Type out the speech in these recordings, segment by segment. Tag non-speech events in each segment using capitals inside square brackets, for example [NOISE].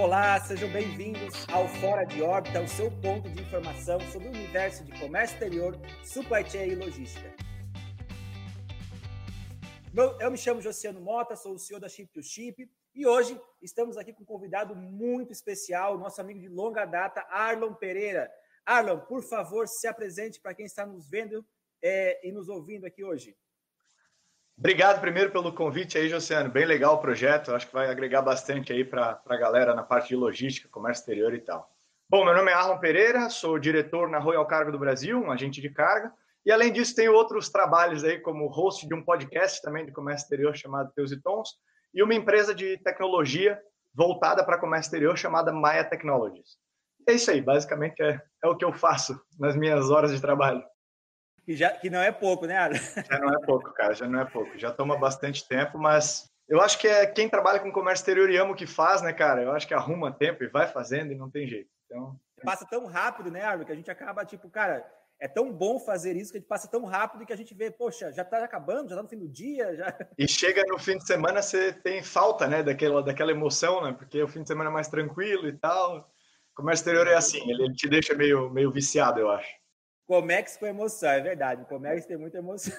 Olá, sejam bem-vindos ao Fora de Órbita, o seu ponto de informação sobre o universo de comércio exterior, supply chain e logística. Eu me chamo Josiano Mota, sou o CEO da Chip to Chip e hoje estamos aqui com um convidado muito especial, nosso amigo de longa data, Arlon Pereira. Arlon, por favor, se apresente para quem está nos vendo é, e nos ouvindo aqui hoje. Obrigado primeiro pelo convite aí, Josiano. Bem legal o projeto. Acho que vai agregar bastante aí para a galera na parte de logística, comércio exterior e tal. Bom, meu nome é Arlon Pereira, sou diretor na Royal Cargo do Brasil, um agente de carga. E além disso, tenho outros trabalhos aí, como host de um podcast também de comércio exterior chamado Teus e Tons, e uma empresa de tecnologia voltada para comércio exterior chamada Maya Technologies. É isso aí, basicamente é, é o que eu faço nas minhas horas de trabalho. Que, já, que não é pouco, né, Ara? [LAUGHS] Já não é pouco, cara, já não é pouco. Já toma bastante tempo, mas eu acho que é quem trabalha com comércio exterior e ama o que faz, né, cara? Eu acho que arruma tempo e vai fazendo e não tem jeito. Então... Passa tão rápido, né, Arno, que a gente acaba, tipo, cara, é tão bom fazer isso que a gente passa tão rápido que a gente vê, poxa, já está acabando, já está no fim do dia. Já... E chega no fim de semana, você tem falta, né, daquela, daquela emoção, né? Porque o fim de semana é mais tranquilo e tal. O comércio exterior é assim, ele te deixa meio, meio viciado, eu acho. Comex com emoção, é verdade. O Comex tem muita emoção.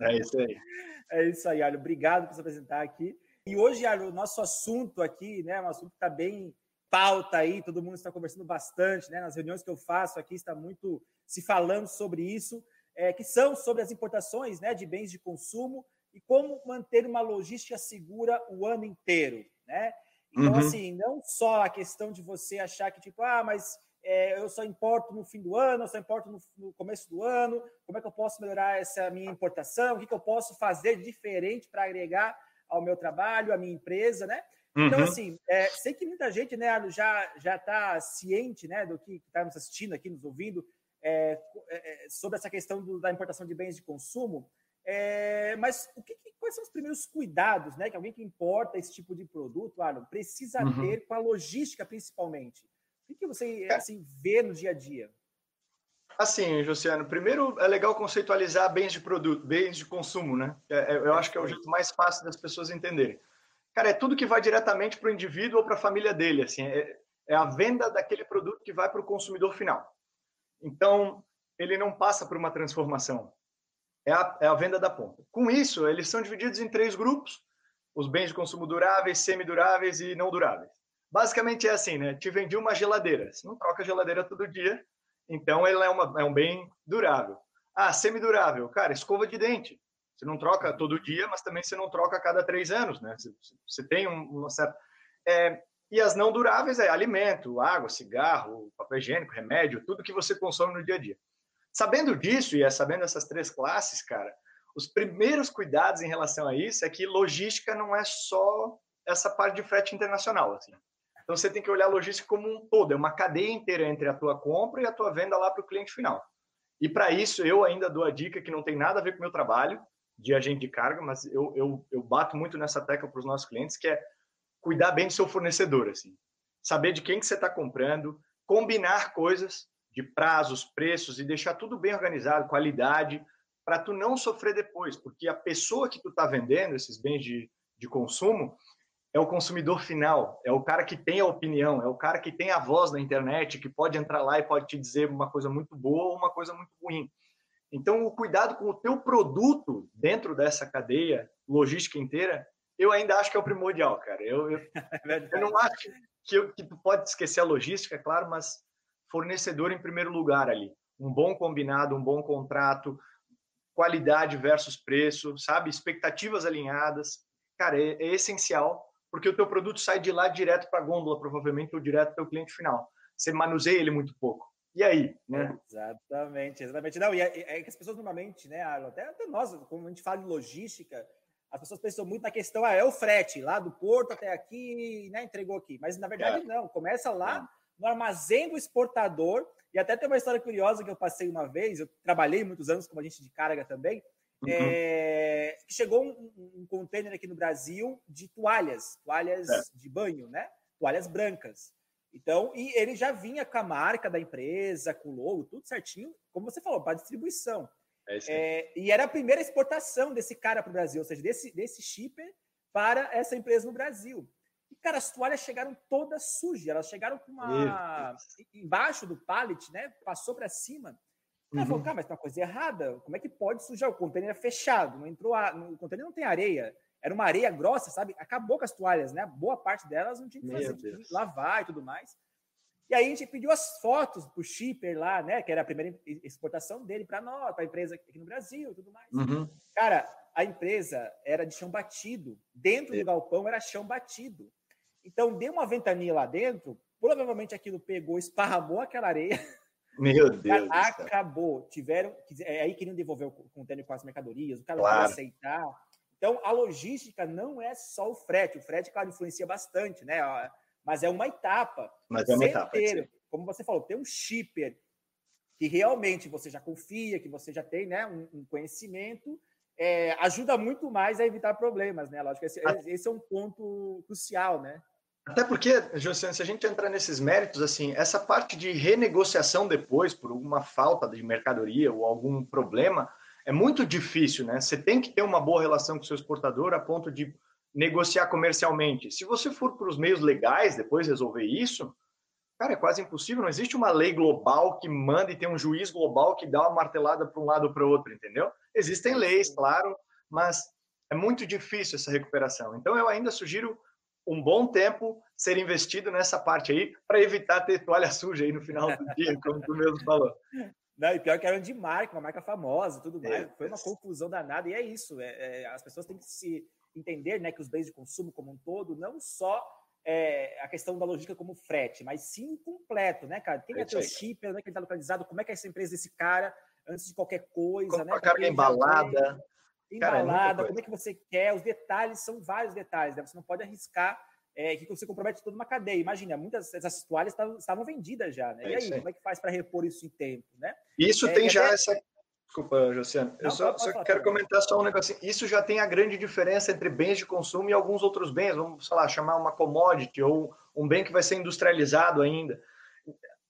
É isso aí. [LAUGHS] É isso aí, Arlo. Obrigado por se apresentar aqui. E hoje, Arlo, o nosso assunto aqui, né? Um assunto que está bem pauta aí, todo mundo está conversando bastante, né? Nas reuniões que eu faço aqui está muito se falando sobre isso, é, que são sobre as importações né, de bens de consumo e como manter uma logística segura o ano inteiro, né? Então, uhum. assim, não só a questão de você achar que, tipo, ah, mas é, eu só importo no fim do ano, eu só importo no, no, começo do ano, como é que eu posso melhorar essa minha importação, o que, que eu posso fazer diferente para agregar ao meu trabalho, à minha empresa, né? Então, uhum. assim, é, sei que muita gente né, já já está ciente né, do que está nos assistindo aqui, nos ouvindo, é, é, sobre essa questão do, da importação de bens de consumo, é, mas o que, quais são os primeiros cuidados né, que alguém que importa esse tipo de produto, Arno, precisa uhum. ter com a logística, principalmente? O que você é. assim, vê no dia a dia? Assim, Josiano, primeiro é legal conceitualizar bens de produto, bens de consumo, né? É, é, eu acho que é o jeito mais fácil das pessoas entenderem. Cara, é tudo que vai diretamente para o indivíduo ou para a família dele, assim, é, é, a venda daquele produto que vai para o consumidor final. Então, ele não passa por uma transformação. É a, é a venda da ponta. Com isso, eles são divididos em três grupos: os bens de consumo duráveis, semiduráveis e não duráveis. Basicamente é assim, né? Te vendi uma geladeira. Você não troca a geladeira todo dia, então ela é, uma, é um bem durável. Ah, semidurável. Cara, escova de dente. Você não troca todo dia, mas também você não troca a cada três anos, né? Você, você tem uma certa... É, e as não duráveis é alimento, água, cigarro, papel higiênico, remédio, tudo que você consome no dia a dia. Sabendo disso e é sabendo essas três classes, cara, os primeiros cuidados em relação a isso é que logística não é só essa parte de frete internacional, assim. Então você tem que olhar a logística como um todo, é uma cadeia inteira entre a tua compra e a tua venda lá para o cliente final. E para isso eu ainda dou a dica que não tem nada a ver com o meu trabalho de agente de carga, mas eu, eu, eu bato muito nessa tecla para os nossos clientes, que é cuidar bem do seu fornecedor, assim. Saber de quem que você está comprando, combinar coisas de prazos, preços e deixar tudo bem organizado, qualidade, para tu não sofrer depois, porque a pessoa que tu está vendendo esses bens de, de consumo, é o consumidor final, é o cara que tem a opinião, é o cara que tem a voz na internet, que pode entrar lá e pode te dizer uma coisa muito boa ou uma coisa muito ruim. Então, o cuidado com o teu produto dentro dessa cadeia logística inteira, eu ainda acho que é o primordial, cara. Eu, eu, [LAUGHS] é eu não acho que, que tu pode esquecer a logística, é claro, mas fornecedor em primeiro lugar ali. Um bom combinado, um bom contrato, qualidade versus preço, sabe? Expectativas alinhadas. Cara, é, é essencial porque o teu produto sai de lá direto para a gôndola, provavelmente, ou direto para o cliente final. Você manuseia ele muito pouco. E aí, né? Exatamente, exatamente. Não, e é, é que as pessoas normalmente, né, até, até nós, como a gente fala de logística, as pessoas pensam muito na questão, ah, é o frete, lá do porto até aqui, né, entregou aqui. Mas, na verdade, é. não. Começa lá é. no armazém do exportador, e até tem uma história curiosa que eu passei uma vez, eu trabalhei muitos anos como agente de carga também, Uhum. É, chegou um, um, container aqui no Brasil de toalhas, toalhas é. de banho, né? Toalhas brancas. Então, e ele já vinha com a marca da empresa, com o logo, tudo certinho, como você falou, para distribuição. É é, e era a primeira exportação desse cara para o Brasil, ou seja, desse, desse shipper para essa empresa no Brasil. E, cara, as toalhas chegaram todas sujas. Elas chegaram com uma. embaixo do pallet, né? Passou para cima. Uhum. falou, cara, mas tem uma coisa errada. Como é que pode sujar? O container é fechado, não entrou. A... O container não tem areia. Era uma areia grossa, sabe? Acabou com as toalhas, né? Boa parte delas não tinha que fazer, tinha que lavar e tudo mais. E aí a gente pediu as fotos pro shipper lá, né? Que era a primeira exportação dele para nós, para a empresa aqui no Brasil e tudo mais. Uhum. Cara, a empresa era de chão batido. Dentro do galpão era chão batido. Então, deu uma ventania lá dentro, provavelmente aquilo pegou, [LAUGHS] esparramou aquela areia. Meu Deus. Acabou. Tiveram. É, aí queriam devolver o contêiner com as mercadorias, o cara claro. não aceitar. Então, a logística não é só o frete. O frete, claro, influencia bastante, né? Mas é uma etapa. Mas é uma etapa. Como você falou, tem um shipper que realmente você já confia, que você já tem né, um, um conhecimento, é, ajuda muito mais a evitar problemas, né? Lógico, esse, esse é um ponto crucial, né? Até porque, Josiane, se a gente entrar nesses méritos, assim, essa parte de renegociação depois, por alguma falta de mercadoria ou algum problema, é muito difícil, né? Você tem que ter uma boa relação com o seu exportador a ponto de negociar comercialmente. Se você for para os meios legais depois resolver isso, cara, é quase impossível. Não existe uma lei global que manda e tem um juiz global que dá uma martelada para um lado ou para o outro, entendeu? Existem leis, claro, mas é muito difícil essa recuperação. Então, eu ainda sugiro um bom tempo ser investido nessa parte aí para evitar ter toalha suja aí no final do [LAUGHS] dia, como tu mesmo falou. Não, e pior que era de marca, uma marca famosa tudo mais. É, Foi uma confusão danada, e é isso. É, é, as pessoas têm que se entender né, que os bens de consumo como um todo, não só é, a questão da logística como frete, mas sim completo, né, cara? Quem é, é teu shipper, né, que está localizado, como é que é essa empresa desse cara, antes de qualquer coisa, como né? A carga embalada. Embalada, como é que você quer, os detalhes, são vários detalhes, né? Você não pode arriscar é, que você compromete toda uma cadeia. Imagina, muitas dessas toalhas estavam vendidas já, né? É e aí, como é que faz para repor isso em tempo, né? Isso é, tem já até... essa. Desculpa, Josiano. Eu só, só quero comentar só um negócio. Isso já tem a grande diferença entre bens de consumo e alguns outros bens. Vamos, sei lá, chamar uma commodity ou um bem que vai ser industrializado ainda.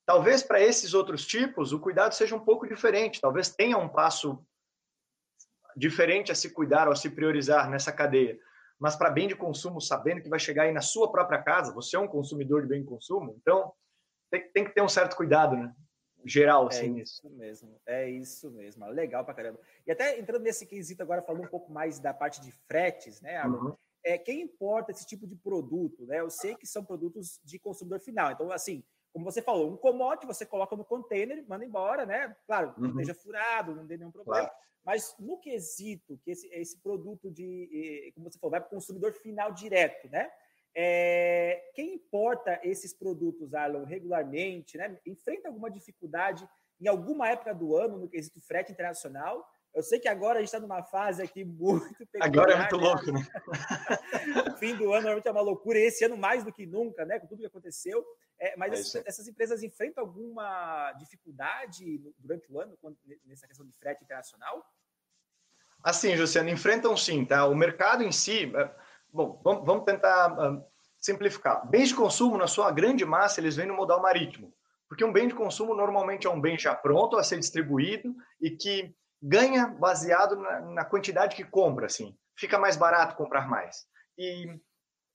Talvez para esses outros tipos o cuidado seja um pouco diferente. Talvez tenha um passo diferente a se cuidar ou a se priorizar nessa cadeia mas para bem de consumo, sabendo que vai chegar aí na sua própria casa, você é um consumidor de bem de consumo, então tem, tem que ter um certo cuidado, né? Geral, é assim. É isso mesmo, é isso mesmo. Legal pra caramba. E até entrando nesse quesito agora, falando um pouco mais da parte de fretes, né, Uhum. É, quem importa esse tipo de produto, né? Eu sei que são produtos de consumidor final. Então, assim, como você falou, um commodity você coloca no container, manda embora, né? Claro, uhum. não esteja furado, não dê nenhum problema. Claro. Mas no quesito que esse, esse produto de, como você falou, vai para o consumidor final direto, né? É, quem importa esses produtos, Arlon, regularmente, né? Enfrenta alguma dificuldade em alguma época do ano no quesito frete internacional? Eu sei que agora a gente está numa fase aqui muito peculiar, [LAUGHS] Agora é muito né? louco, né? [LAUGHS] fim do ano realmente é uma loucura, e esse ano mais do que nunca, né? Com tudo que aconteceu. É, mas é essas, essas, empresas enfrentam alguma dificuldade durante o ano quando, nessa questão de frete internacional? Assim, Luciano, enfrentam sim, tá? O mercado em si, é, bom, vamos, tentar uh, simplificar. Bens de consumo, na sua grande massa, eles vêm no modal marítimo, porque um bem de consumo normalmente é um bem já pronto a ser distribuído e que ganha baseado na, na quantidade que compra, assim. Fica mais barato comprar mais. E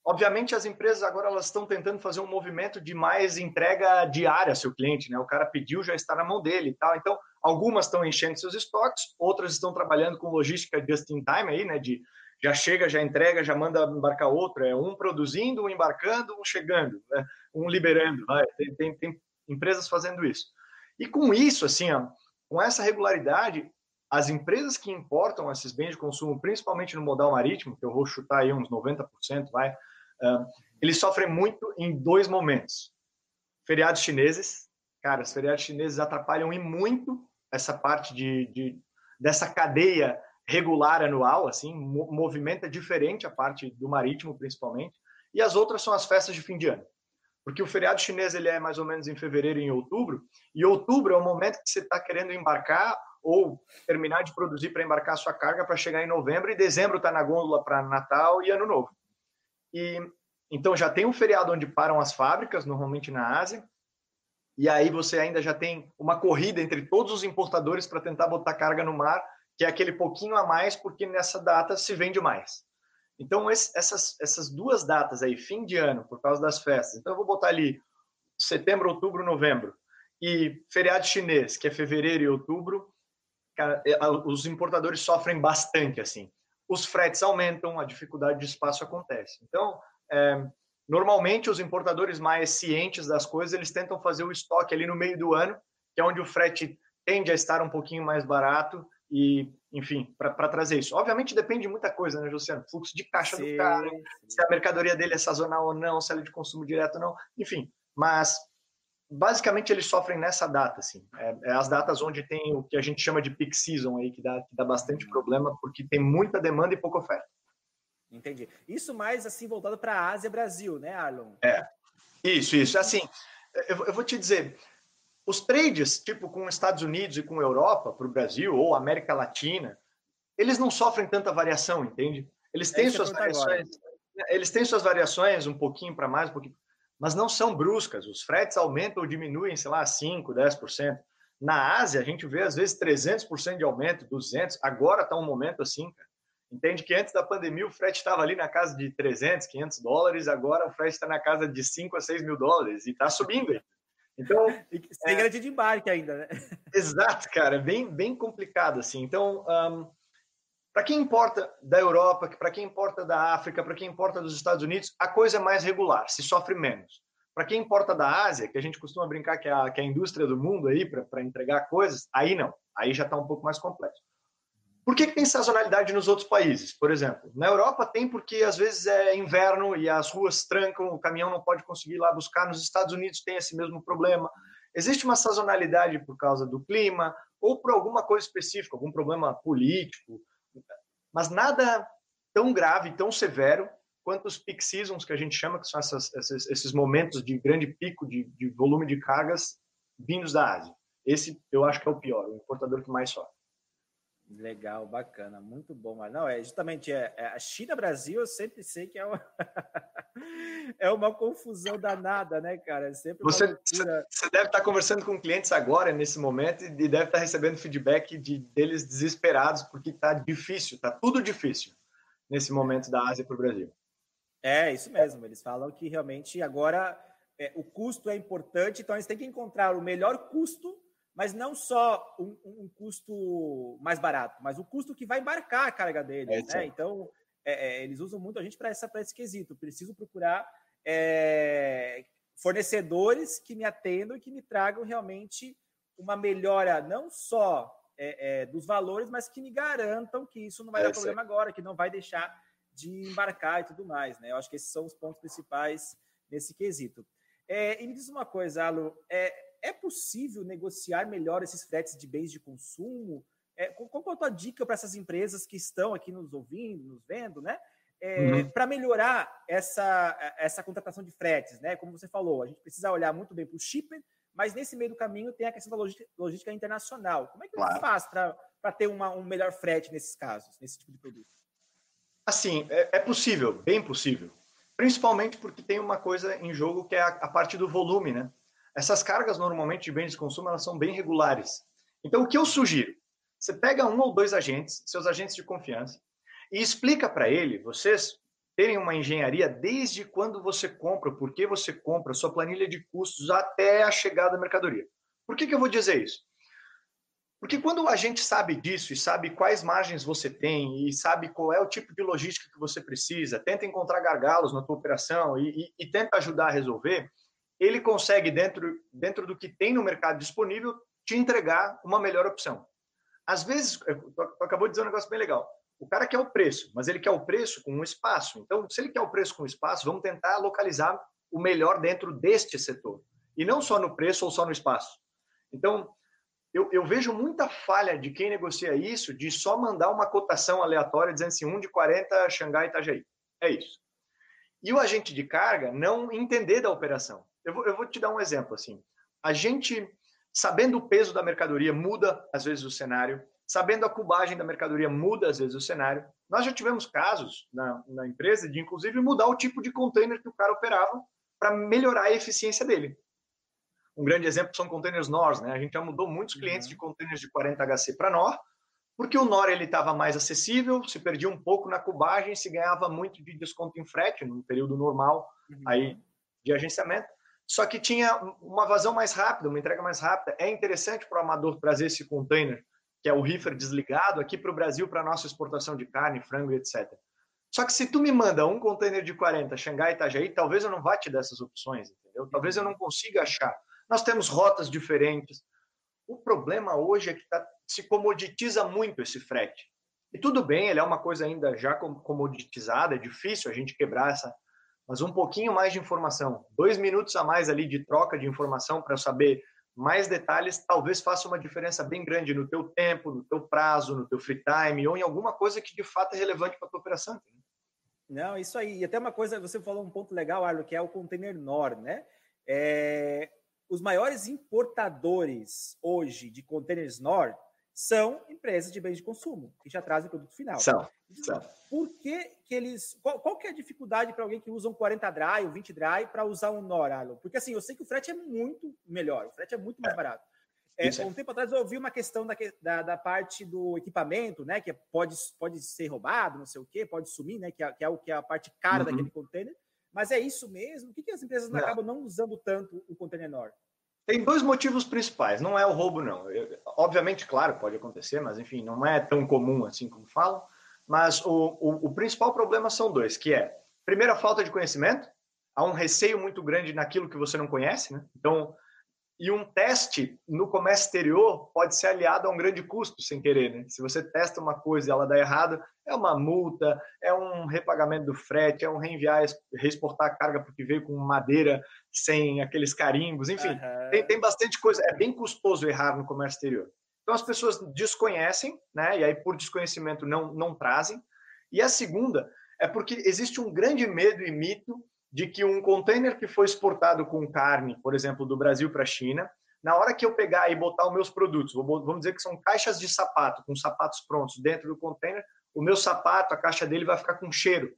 Obviamente, as empresas agora elas estão tentando fazer um movimento de mais entrega diária ao seu cliente, né? O cara pediu, já está na mão dele e tal. Então, algumas estão enchendo seus estoques, outras estão trabalhando com logística just in time aí, né? De já chega, já entrega, já manda embarcar outro. É um produzindo, um embarcando, um chegando, né? um liberando. Vai. Tem, tem, tem empresas fazendo isso. E com isso, assim, ó, com essa regularidade, as empresas que importam esses bens de consumo, principalmente no modal marítimo, que eu vou chutar aí uns 90%, vai, Eles sofrem muito em dois momentos. Feriados chineses, cara, os feriados chineses atrapalham e muito essa parte de, de dessa cadeia regular anual, assim, movimenta diferente a parte do marítimo, principalmente, e as outras são as festas de fim de ano. Porque o feriado chinês ele é mais ou menos em fevereiro e em outubro, e outubro é o momento que você está querendo embarcar ou terminar de produzir para embarcar a sua carga para chegar em novembro, e dezembro está na gôndola para Natal e Ano Novo. E então já tem um feriado onde param as fábricas, normalmente na Ásia, e aí você ainda já tem uma corrida entre todos os importadores para tentar botar carga no mar, que é aquele pouquinho a mais, porque nessa data se vende mais. Então, esse, essas, essas duas datas aí, fim de ano, por causa das festas, então eu vou botar ali setembro, outubro, novembro, e feriado chinês, que é fevereiro e outubro, cara, é, os importadores sofrem bastante, assim. Os fretes aumentam, a dificuldade de espaço acontece. Então, é, normalmente, os importadores mais cientes das coisas, eles tentam fazer o estoque ali no meio do ano, que é onde o frete tende a estar um pouquinho mais barato e, enfim, para trazer isso. Obviamente depende de muita coisa, né, Luciano? Fluxo de caixa sim, do cara, sim. se a mercadoria dele é sazonal ou não, se ela é de consumo direto ou não, enfim. Mas basicamente eles sofrem nessa data, assim. É, é, as datas onde tem o que a gente chama de peak season aí, que dá, que dá bastante problema, porque tem muita demanda e pouca oferta. Entendi. Isso mais assim voltado para a Ásia Brasil, né, Arlon? É. Isso, isso. Assim, eu, eu vou te dizer, os trades, tipo com Estados Unidos e com Europa para o Brasil ou América Latina, eles não sofrem tanta variação, entende? Eles têm é suas variações. Agora. Eles têm suas variações um pouquinho para mais, um pouquinho, mas não são bruscas. Os fretes aumentam ou diminuem, sei lá, 5, 10%. Na Ásia, a gente vê às vezes 300% de aumento, 200. Agora está um momento assim, cara. Entende que antes da pandemia o frete estava ali na casa de 300, 500 dólares, agora o frete está na casa de 5 a 6 mil dólares e está subindo. Então, sem é, garantia de embarque ainda, né? Exato, cara, bem, bem complicado assim. Então, um, para quem importa da Europa, para quem importa da África, para quem importa dos Estados Unidos, a coisa é mais regular, se sofre menos. Para quem importa da Ásia, que a gente costuma brincar que é a, que é a indústria do mundo aí para entregar coisas, aí não, aí já está um pouco mais complexo. Por que, que, tem sazonalidade nos outros países? Por exemplo, na Europa tem porque às vezes é inverno e as ruas trancam, o caminhão não pode conseguir ir lá buscar. Nos Estados Unidos tem esse mesmo problema. Existe uma sazonalidade por causa do clima ou por alguma coisa específica, algum problema político, mas nada tão grave, tão severo quanto os peak seasons que a gente chama, que são essas, esses, esses, momentos de grande pico de, de volume de cargas vindos da Ásia. Esse eu acho que é o pior, o importador que mais sofre. Legal, bacana, muito bom. Mas não, é justamente é, é a China-Brasil, eu sempre sei que é uma, [LAUGHS] é uma confusão danada, né, cara? É sempre você, você deve estar conversando com clientes agora, nesse momento, e deve estar recebendo feedback de, deles desesperados, porque está difícil, está tudo difícil nesse momento da Ásia para o Brasil. É, isso mesmo. Eles falam que realmente agora é, o custo é importante, então eles têm que encontrar o melhor custo mas não só um, um, custo mais barato, mas o custo que vai embarcar a carga deles. É, né? Então, é, é, eles usam muito a gente para esse quesito. Preciso procurar é, fornecedores que me atendam e que me tragam realmente uma melhora, não só é, é, dos valores, mas que me garantam que isso não vai dar problema agora, que não vai deixar de embarcar e tudo mais. Né? Eu acho que esses são os pontos principais nesse quesito. e me diz uma coisa, Alu, é, é possível negociar melhor esses fretes de bens de consumo? É, qual é a tua dica para essas empresas que estão aqui nos ouvindo, nos vendo, né? É, uhum. Para melhorar essa, essa contratação de fretes, né? Como você falou, a gente precisa olhar muito bem para o shipper, mas nesse meio do caminho tem a questão da logística, logística internacional. Como é que claro. faz para ter uma, um melhor frete nesses casos, nesse tipo de produto? Assim, é, é, possível, bem possível. Principalmente porque tem uma coisa em jogo que é a, a parte do volume, né? Essas cargas, normalmente, de bens de consumo, elas são bem regulares. Então, o que eu sugiro? Você pega um ou dois agentes, seus agentes de confiança, e explica para ele, vocês terem uma engenharia desde quando você compra, por que você compra, sua planilha de custos até a chegada da mercadoria. Por que, que eu vou dizer isso? Porque quando a gente sabe disso e sabe quais margens você tem e sabe qual é o tipo de logística que você precisa, tenta encontrar gargalos na tua operação e, e, e tenta ajudar a resolver, ele consegue, dentro, dentro do que tem no mercado disponível, te entregar uma melhor opção. Às vezes, tu acabou de dizer um negócio bem legal. O cara quer o preço, mas ele quer o preço com um espaço. Então, se ele quer o preço com espaço, vamos tentar localizar o melhor dentro deste setor. E não só no preço ou só no espaço. Então, eu, eu, vejo muita falha de quem negocia isso, de só mandar uma cotação aleatória dizendo assim, um de 40, Xangai Itajaí. É isso. E o agente de carga não entender da operação. Eu vou, eu vou te dar um exemplo assim. A gente, sabendo o peso da mercadoria, muda às vezes o cenário. Sabendo a cubagem da mercadoria, muda às vezes o cenário. Nós já tivemos casos na, na empresa de, inclusive, mudar o tipo de container que o cara operava para melhorar a eficiência dele. Um grande exemplo são containers NOR, né? A gente já mudou muitos clientes uhum. de containers de 40 HC para NOR, porque o NOR ele estava mais acessível, se perdia um pouco na cubagem, se ganhava muito de desconto em frete no período normal uhum. aí de agenciamento. Só que tinha uma vazão mais rápida, uma entrega mais rápida. É interessante para o amador trazer esse container, que é o reefer desligado, aqui para o Brasil para nossa exportação de carne, frango, etc. Só que se tu me manda um container de 40, Xangai Itajaí, talvez eu não vá te dar essas opções, entendeu? Talvez eu não consiga achar. Nós temos rotas diferentes. O problema hoje é que tá, se comoditiza muito esse frete. E tudo bem, ele é uma coisa ainda já comoditizada, é difícil a gente quebrar essa. Mas um pouquinho mais de informação, dois minutos a mais ali de troca de informação para saber mais detalhes, talvez faça uma diferença bem grande no teu tempo, no teu prazo, no teu free time ou em alguma coisa que de fato é relevante para a tua operação. Não, isso aí. E até uma coisa, você falou um ponto legal, Arlo, que é o container NOR, né? É, os maiores importadores hoje de containers NOR são empresas de bens de consumo, que já trazem produto final. São. são. Por que, que eles. Qual, qual que é a dificuldade para alguém que usa um 40 dry, um 20 dry, para usar um NOR, Arlo? Porque assim, eu sei que o frete é muito melhor, o frete é muito mais é. barato. É, um tempo atrás eu ouvi uma questão da, da, da, parte do equipamento, né? Que pode, pode ser roubado, não sei o quê, pode sumir, né? Que é, que é, o, que é a parte cara uhum. daquele container. Mas é isso mesmo? Por que, que as empresas não. acabam não usando tanto o container NOR? Tem dois motivos principais. Não é o roubo, não. Eu, obviamente, claro, pode acontecer, mas enfim, não é tão comum assim como falam. Mas o, o, o principal problema são dois, que é, primeiro, a falta de conhecimento. Há um receio muito grande naquilo que você não conhece, né? Então, e um teste no comércio exterior pode ser aliado a um grande custo, sem querer. Né? Se você testa uma coisa e ela dá errado, é uma multa, é um repagamento do frete, é um reenviar, reexportar a carga porque veio com madeira sem aqueles carimbos, enfim, uhum. tem, tem bastante coisa. É bem custoso errar no comércio exterior. Então as pessoas desconhecem, né? E aí por desconhecimento não não trazem. E a segunda é porque existe um grande medo e mito de que um container que foi exportado com carne, por exemplo, do Brasil para a China, na hora que eu pegar e botar os meus produtos, vamos dizer que são caixas de sapato, com sapatos prontos dentro do container, o meu sapato, a caixa dele vai ficar com cheiro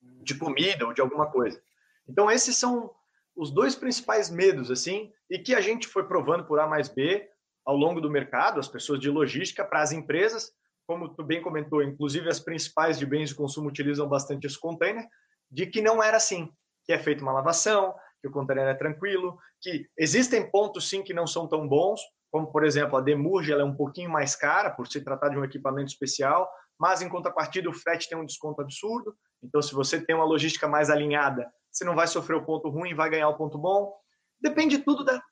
de comida ou de alguma coisa. Então, esses são os dois principais medos, assim, e que a gente foi provando por A mais B ao longo do mercado, as pessoas de logística, para as empresas, como tu bem comentou, inclusive as principais de bens de consumo utilizam bastante esse container, de que não era assim que é feita uma lavação, que o container é tranquilo, que existem pontos sim que não são tão bons, como por exemplo a demurge ela é um pouquinho mais cara por se tratar de um equipamento especial, mas em contrapartida o frete tem um desconto absurdo. Então se você tem uma logística mais alinhada, você não vai sofrer o ponto ruim, vai ganhar o ponto bom. Depende tudo da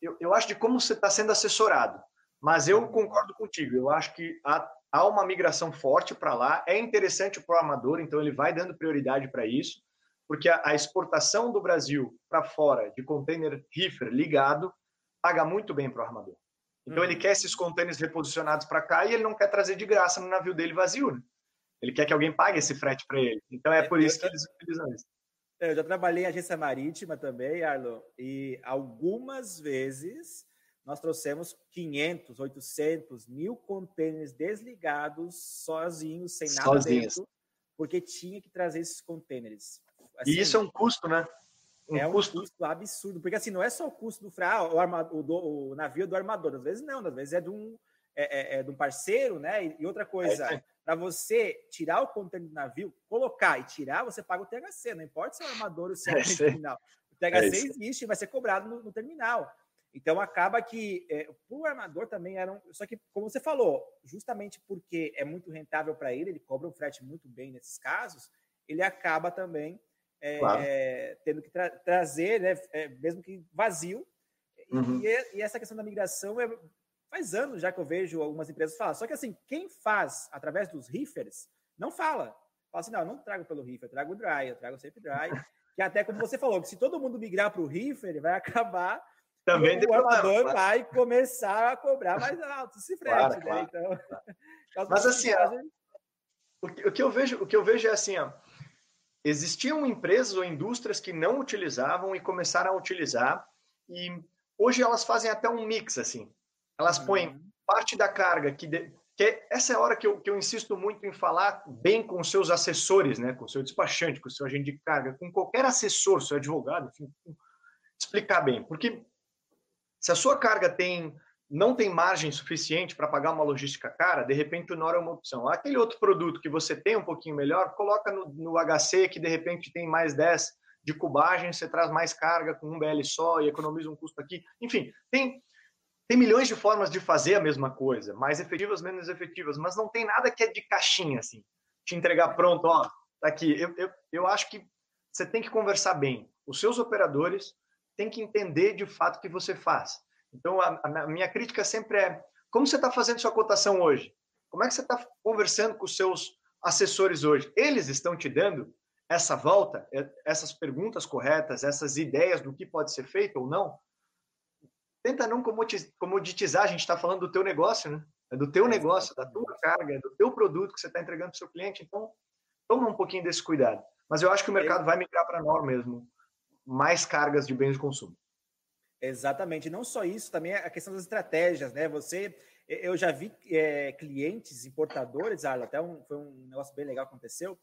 eu, eu acho de como você está sendo assessorado. Mas eu concordo contigo. Eu acho que há, há uma migração forte para lá. É interessante para o amador, então ele vai dando prioridade para isso porque a, a exportação do Brasil para fora de container reefer ligado paga muito bem para o armador. Então ele uhum. quer esses containers reposicionados para cá e ele não quer trazer de graça no navio dele vazio. Né? Ele quer que alguém pague esse frete para ele. Então é por isso que eles utilizam isso. Eu já trabalhei em agência marítima também, Arlo, e algumas vezes nós trouxemos 500, 800, mil containers desligados sozinhos, sem nada Sozinhos. dentro, porque tinha que trazer esses containers. Assim, e isso é um custo, né? Um é um custo absurdo, porque assim, não é só o custo do fra, o, o, do, o navio do armador, às vezes não, às vezes é de um, é, é, é de um parceiro, né? E, outra coisa, é, para você tirar o container do navio, colocar e tirar, você paga o THC, não importa se é o armador ou se é, [LAUGHS] o terminal. O THC existe e vai ser cobrado no, no terminal. Então acaba que é, o armador também era um, só que como você falou, justamente porque é muito rentável para ele, ele cobra um frete muito bem nesses casos, ele acaba também é, claro. é, tendo que tra trazer, né, é, mesmo que vazio. Uhum. E, e, essa questão da migração é, faz anos já que eu vejo algumas empresas falar. Só que assim, quem faz através dos reefers não fala. Fala assim, não, eu não trago pelo reefer, eu trago o dry, eu trago sempre dry. [LAUGHS] que até como você falou, que se todo mundo migrar para o reefer, vai acabar também o armador claro. vai começar a cobrar mais alto esse frete, claro, né? Então, [LAUGHS] Mas assim, ó, o, que, o que eu vejo, o que eu vejo é assim, ó, existiam empresas ou indústrias que não utilizavam e começaram a utilizar e hoje elas fazem até um mix assim. Elas uhum. põem parte da carga que, de, que essa é a hora que eu, que eu insisto muito em falar bem com seus assessores, né, com seu despachante, com seu agente de carga, com qualquer assessor, seu advogado, enfim, explicar bem, porque se a sua carga tem não tem margem suficiente para pagar uma logística cara, de repente o NOR é uma opção. Aquele outro produto que você tem um pouquinho melhor, coloca no, no HC que de repente tem mais 10 de cubagem, você traz mais carga com um BL só e economiza um custo aqui. Enfim, tem, tem milhões de formas de fazer a mesma coisa, mais efetivas, menos efetivas, mas não tem nada que é de caixinha, assim, te entregar pronto, ó, tá aqui. Eu, eu, eu acho que você tem que conversar bem. Os seus operadores têm que entender de fato o que você faz. Então, a, a minha crítica sempre é: como você está fazendo sua cotação hoje? Como é que você está conversando com os seus assessores hoje? Eles estão te dando essa volta, essas perguntas corretas, essas ideias do que pode ser feito ou não? Tenta não comoditizar, a gente está falando do teu negócio, né? É do teu negócio, da tua carga, é do teu produto que você está entregando para o seu cliente. Então, toma um pouquinho desse cuidado. Mas eu acho que o mercado vai migrar para nós mesmo, mais cargas de bens de consumo. Exatamente. Não só isso, também a questão das estratégias, né? Você, eu já vi é, clientes importadores, ah, até um, foi um negócio bem legal que aconteceu,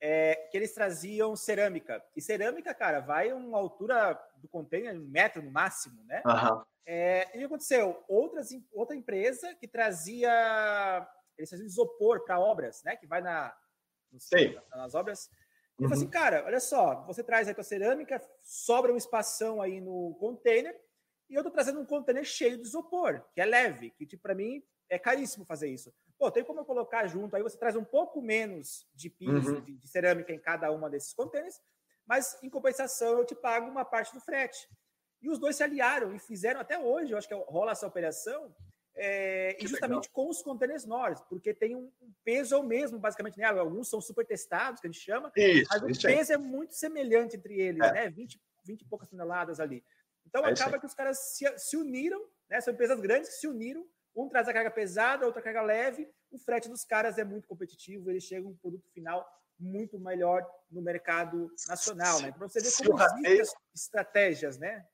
é, que eles traziam cerâmica. E cerâmica, cara, vai uma altura do container, um metro no máximo, né? Uhum. É, e o que aconteceu? Outras, outra empresa que trazia, eles traziam isopor para obras, né? Que vai na, sei nas obras. Ele uhum. falou assim, cara, olha só, você traz aí tua cerâmica, sobra um espação aí no container, e eu tô trazendo um container cheio de isopor, que é leve, que tipo, para mim é caríssimo fazer isso. Pô, tem como eu colocar junto, aí você traz um pouco menos de piso, uhum. de, de, cerâmica em cada uma desses containers, mas em compensação eu te pago uma parte do frete. E os dois se aliaram e fizeram até hoje, eu acho que rola essa operação, é, e justamente legal. com os containers NORs, porque tem um, peso é o mesmo, basicamente, né? Alguns são super testados, que a gente chama, isso, mas o peso é. é muito semelhante entre eles, é. né? 20, 20 e poucas toneladas ali. Então é acaba que os caras se, se uniram, né? São empresas grandes que se uniram, um traz a carga pesada, outra carga leve, o frete dos caras é muito competitivo, eles chegam um produto final muito melhor no mercado nacional, né? Para você ver como existem estratégias, né?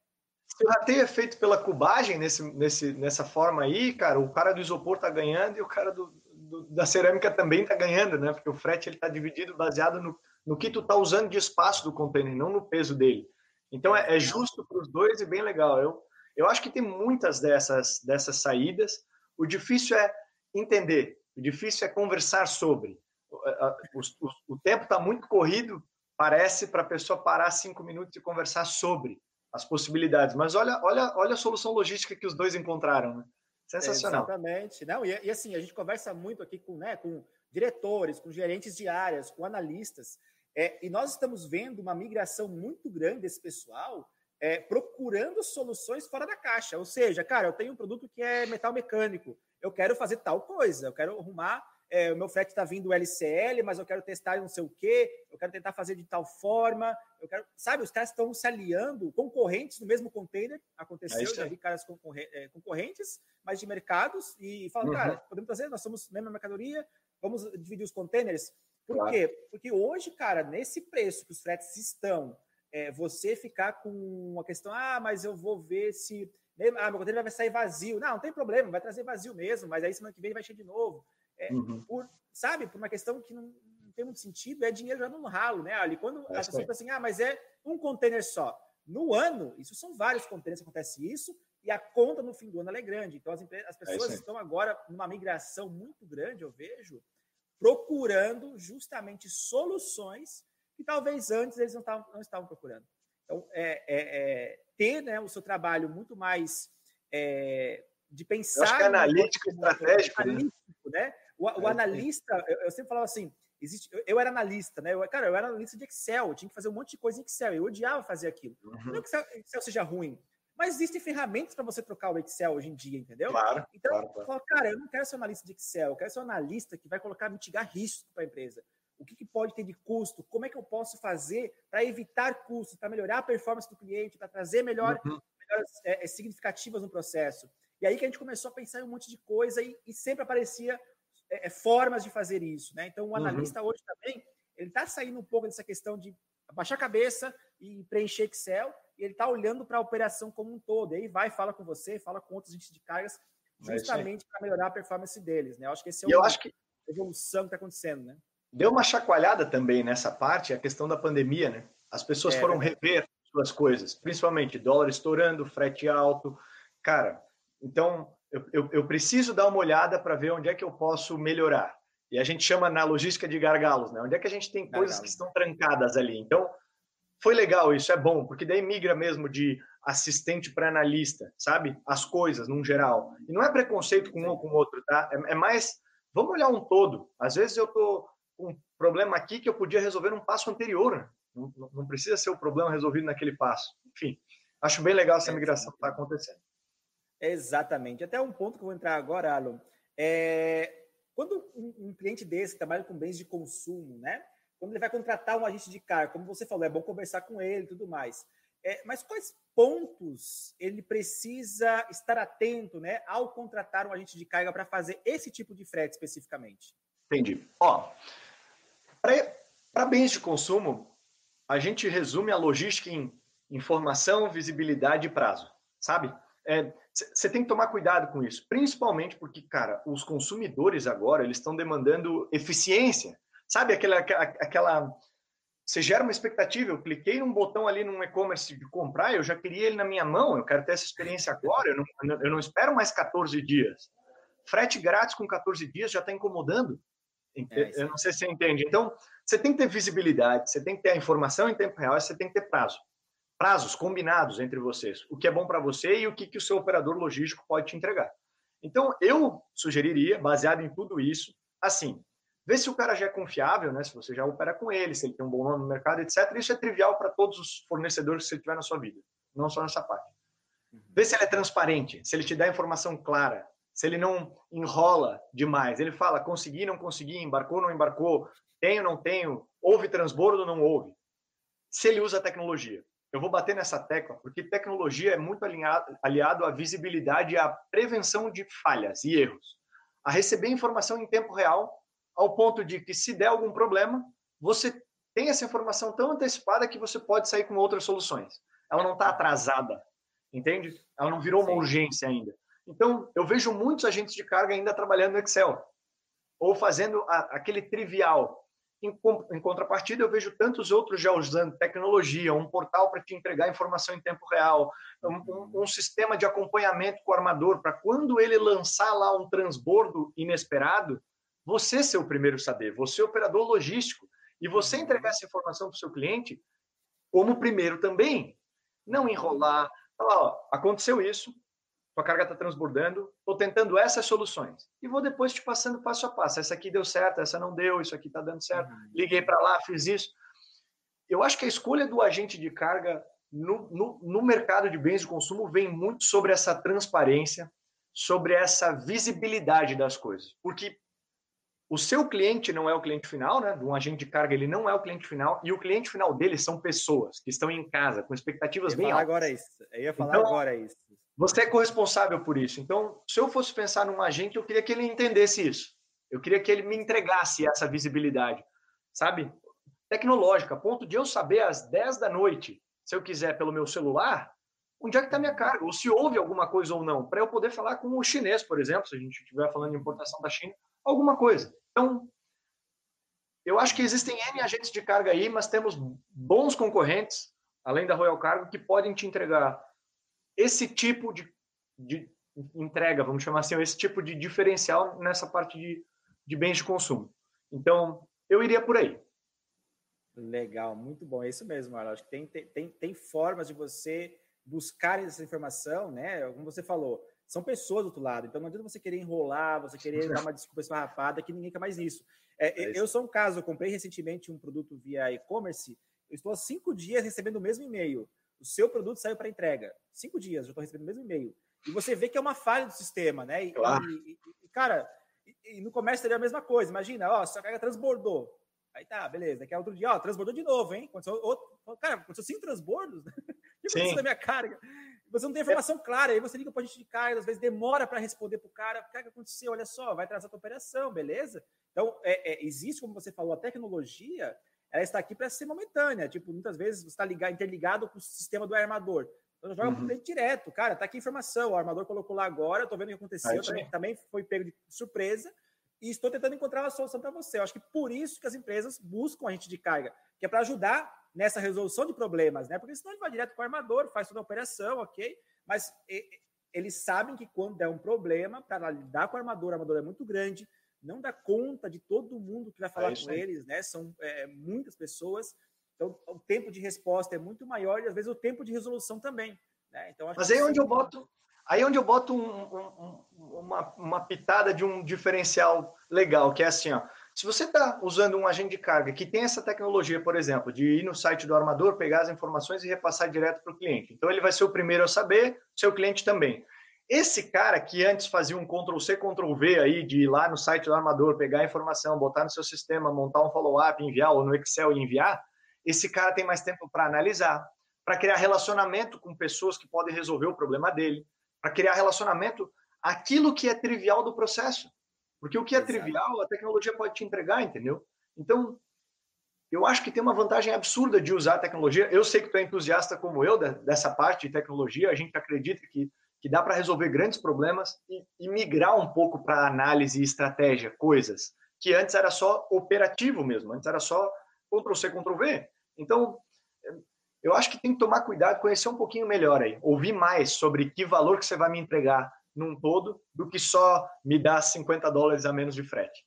O rateio é feito pela cubagem nesse, nesse, nessa forma aí, cara, o cara do isopor tá ganhando e o cara do, do da cerâmica também tá ganhando, né? Porque o frete ele tá dividido baseado no, no que tu tá usando de espaço do container, não no peso dele. Então é, é justo para os dois e bem legal. Eu, eu acho que tem muitas dessas, dessas saídas. O difícil é entender, o difícil é conversar sobre. O, o, o tempo está muito corrido, parece, para a pessoa parar cinco minutos e conversar sobre as possibilidades. Mas olha, olha, olha a solução logística que os dois encontraram, né? Sensacional. Exatamente. Não, e, e, assim, a gente conversa muito aqui com, né, com diretores, com gerentes de áreas, com analistas, é, e nós estamos vendo uma migração muito grande desse pessoal é, procurando soluções fora da caixa. Ou seja, cara, eu tenho um produto que é metal mecânico, eu quero fazer tal coisa, eu quero arrumar é, o meu frete está vindo LCL, mas eu quero testar não sei o quê, eu quero tentar fazer de tal forma, eu quero, sabe, os caras estão se aliando, concorrentes no mesmo container, aconteceu, é já vi caras é, concorrentes, mas de mercados, e falam, uhum. cara, podemos trazer, nós somos mesma mercadoria, vamos dividir os containers. Por claro. quê? Porque hoje, cara, nesse preço que os fretes estão, é, você ficar com uma questão, ah, mas eu vou ver se. Ah, meu container vai sair vazio. Não, não tem problema, vai trazer vazio mesmo, mas aí semana que vem vai encher de novo. É, uhum. por, sabe, por uma questão que não, não, tem muito sentido, é dinheiro já no ralo, né? Ali, quando é a pessoa fala assim, ah, mas é um container só. No ano, isso são vários containers que acontece isso, e a conta no fim do ano é grande. Então, as, as é pessoas é estão agora numa migração muito grande, eu vejo, procurando justamente soluções que talvez antes eles não, tavam, não estavam procurando. Então, é, é, é ter né, o seu trabalho muito mais é, de pensar. Eu acho que é analítico, estratégico. Né? Analítico, né? O, o é, analista, eu, eu, sempre falava assim, existe, eu, eu, era analista, né? Eu, cara, eu era analista de Excel, eu tinha que fazer um monte de coisa em Excel, eu odiava fazer aquilo. Uhum. Não que Excel, Excel seja ruim, mas existem ferramentas para você trocar o Excel hoje em dia, entendeu? Claro. Então, claro, claro. eu falo, cara, eu não quero ser analista de Excel, eu quero ser analista que vai colocar, mitigar risco para a empresa. O que, que, pode ter de custo? Como é que eu posso fazer para evitar custos, para melhorar a performance do cliente, para trazer melhor, uhum. melhoras é, significativas no processo? E aí que a gente começou a pensar em um monte de coisa e, e sempre aparecia é, é, formas de fazer isso, né? Então o uhum. analista uhum. hoje também ele está saindo um pouco dessa questão de baixar a cabeça e preencher Excel, e ele está olhando para a operação como um todo. E aí vai, fala com você, fala com outros agentes de cargas, é justamente para melhorar a performance deles, né? Eu acho que esse é o, eu acho que a evolução que está acontecendo, né? Deu uma chacoalhada também nessa parte, a questão da pandemia, né? As pessoas é, foram rever suas coisas, principalmente dólar estourando, frete alto. Cara, então, eu, eu, eu preciso dar uma olhada para ver onde é que eu posso melhorar. E a gente chama na logística de gargalos, né? Onde é que a gente tem coisas que estão trancadas ali. Então, foi legal, isso é bom, porque daí migra mesmo de assistente para analista, sabe? As coisas, num geral. E não é preconceito com um ou com o outro, tá? É, é, mais, vamos olhar um todo. Às vezes eu tô com um problema aqui que eu podia resolver num passo anterior. Não, não precisa ser o problema resolvido naquele passo. Enfim, acho bem legal essa migração que está acontecendo. Exatamente. Até um ponto que eu vou entrar agora, Alon. É, quando um, um cliente desse trabalha com bens de consumo, né? Quando ele vai contratar um agente de carga, como você falou, é bom conversar com ele e tudo mais. É, mas quais pontos ele precisa estar atento né, ao contratar um agente de carga para fazer esse tipo de frete especificamente? Entendi. Ó, para bens de consumo, a gente resume a logística em informação, visibilidade e prazo, sabe? Você tem que tomar cuidado com isso, principalmente porque, cara, os consumidores agora eles estão demandando eficiência, sabe? Aquela, aquela, você gera uma expectativa. Eu cliquei num botão ali num e-commerce de comprar, eu já queria ele na minha mão, eu quero ter essa experiência agora, eu não, eu não espero mais 14 dias. Frete grátis com 14 dias já está incomodando. É, eu não sei se você entende. Então, você tem que ter visibilidade, você tem que ter a informação em tempo real, você tem que ter prazo. Prazos combinados entre vocês. O que é bom para você e o que, que o seu operador logístico pode te entregar. Então, eu sugeriria, baseado em tudo isso, assim, vê se o cara já é confiável, né? Se você já opera com ele, se ele tem um bom nome no mercado, etc. Isso é trivial para todos os fornecedores que você tiver na sua vida, não só nessa parte. Uhum. Vê se ele é transparente, se ele te dá informação clara, se ele não enrola demais. Ele fala: consegui, não consegui, embarcou, não embarcou, tenho, não tenho, houve transbordo, não houve. Se ele usa tecnologia. Eu vou bater nessa tecla, porque tecnologia é muito alinhado, aliado à visibilidade e à prevenção de falhas e erros. A receber informação em tempo real ao ponto de que, se der algum problema, você tem essa informação tão antecipada que você pode sair com outras soluções. Ela não está atrasada, entende? Ela não virou uma urgência ainda. Então, eu vejo muitos agentes de carga ainda trabalhando no Excel ou fazendo a, aquele trivial. Em, em, contrapartida, eu vejo tantos outros já usando tecnologia, um portal para te entregar informação em tempo real, um, um, um sistema de acompanhamento com o armador, para quando ele lançar lá um transbordo inesperado, você ser o primeiro saber, você operador logístico, e você uhum. entregar essa informação para o seu cliente como primeiro também. Não enrolar, falar, ó, aconteceu isso, tua carga está transbordando, estou tentando essas soluções. E vou depois te passando passo a passo. Essa aqui deu certo, essa não deu, isso aqui está dando certo. Uhum. Liguei para lá, fiz isso. Eu acho que a escolha do agente de carga no, no, no mercado de bens de consumo vem muito sobre essa transparência, sobre essa visibilidade das coisas. Porque o seu cliente não é o cliente final, né? Um agente de carga ele não é o cliente final e o cliente final dele são pessoas que estão em casa com expectativas bem altas. Agora isso. Eu ia falar então, agora isso. Você é corresponsável por isso. Então, se eu fosse pensar num agente, eu queria que ele entendesse isso. Eu queria que ele me entregasse essa visibilidade, sabe? Tecnológica, a ponto de eu saber às 10 da noite, se eu quiser pelo meu celular, onde é que está minha carga, ou se houve alguma coisa ou não, para eu poder falar com o chinês, por exemplo, se a gente estiver falando de importação da China, alguma coisa. Então, eu acho que existem N agentes de carga aí, mas temos bons concorrentes, além da Royal Cargo, que podem te entregar esse tipo de, de entrega, vamos chamar assim, esse tipo de diferencial nessa parte de, de bens de consumo. Então, eu iria por aí. Legal, muito bom. É isso mesmo, Marlon. Acho que tem, tem, tem formas de você buscar essa informação, né? Como você falou, são pessoas do outro lado. Então não adianta você querer enrolar, você querer dar uma desculpa esfarrapada, que ninguém quer mais isso. É, é eu sou um caso, eu comprei recentemente um produto via e-commerce, eu estou há cinco dias recebendo o mesmo e-mail. O seu produto saiu para entrega. Cinco dias, eu estou recebendo o mesmo e-mail. E você vê que é uma falha do sistema, né? E, claro. e, e, cara, e, no comércio seria a mesma coisa. Imagina, ó, sua carga transbordou. Aí tá, beleza. Daqui a outro dia, ó, transbordou de novo, hein? Aconteceu outro, cara, aconteceu cinco transbordos. o que aconteceu na minha carga? Você não tem informação clara, aí você liga para a gente de carga, às vezes demora para responder para o cara, o que aconteceu? Olha só, vai atrasar a tua operação, beleza? Então, é, é, existe, como você falou, a tecnologia, ela está aqui para ser momentânea. Tipo, muitas vezes você está ligado, interligado com o sistema do armador. Então, joga uhum. para o direto. Cara, tá aqui a informação, o armador colocou lá agora, eu tô vendo o que aconteceu, também, também foi pego de surpresa, e estou tentando encontrar uma solução para você. Eu acho que por isso que as empresas buscam a gente de carga, que é para ajudar nessa resolução de problemas, né? Porque senão ele vai direto para o armador, faz toda a operação, ok? Mas eles sabem que quando der um problema, para lidar com a armadura, a armadura é muito grande, não dá conta de todo mundo que vai falar é com eles, né? São é, muitas pessoas, então o tempo de resposta é muito maior e às vezes o tempo de resolução também. Né? Então, Mas aí é onde eu boto, aí é onde eu boto um, um, uma, uma pitada de um diferencial legal, que é assim, ó. Se você está usando um agente de carga que tem essa tecnologia, por exemplo, de ir no site do armador, pegar as informações e repassar direto para o cliente. Então, ele vai ser o primeiro a saber, seu cliente também. Esse cara que antes fazia um Ctrl-C, Ctrl-V aí, de ir lá no site do armador, pegar a informação, botar no seu sistema, montar um follow-up, enviar, ou no Excel e enviar, esse cara tem mais tempo para analisar, para criar relacionamento com pessoas que podem resolver o problema dele, para criar relacionamento aquilo que é trivial do processo. Porque o que é Exato. trivial, a tecnologia pode te entregar, entendeu? Então, eu acho que tem uma vantagem absurda de usar a tecnologia. Eu sei que tu é entusiasta como eu dessa parte de tecnologia, a gente acredita que, que dá para resolver grandes problemas e, e migrar um pouco para análise e estratégia, coisas que antes era só operativo mesmo, antes era só Ctrl-C, Ctrl-V. Então, eu acho que tem que tomar cuidado, conhecer um pouquinho melhor aí, ouvir mais sobre que valor que você vai me entregar num todo do que só me dar 50 dólares a menos de frete.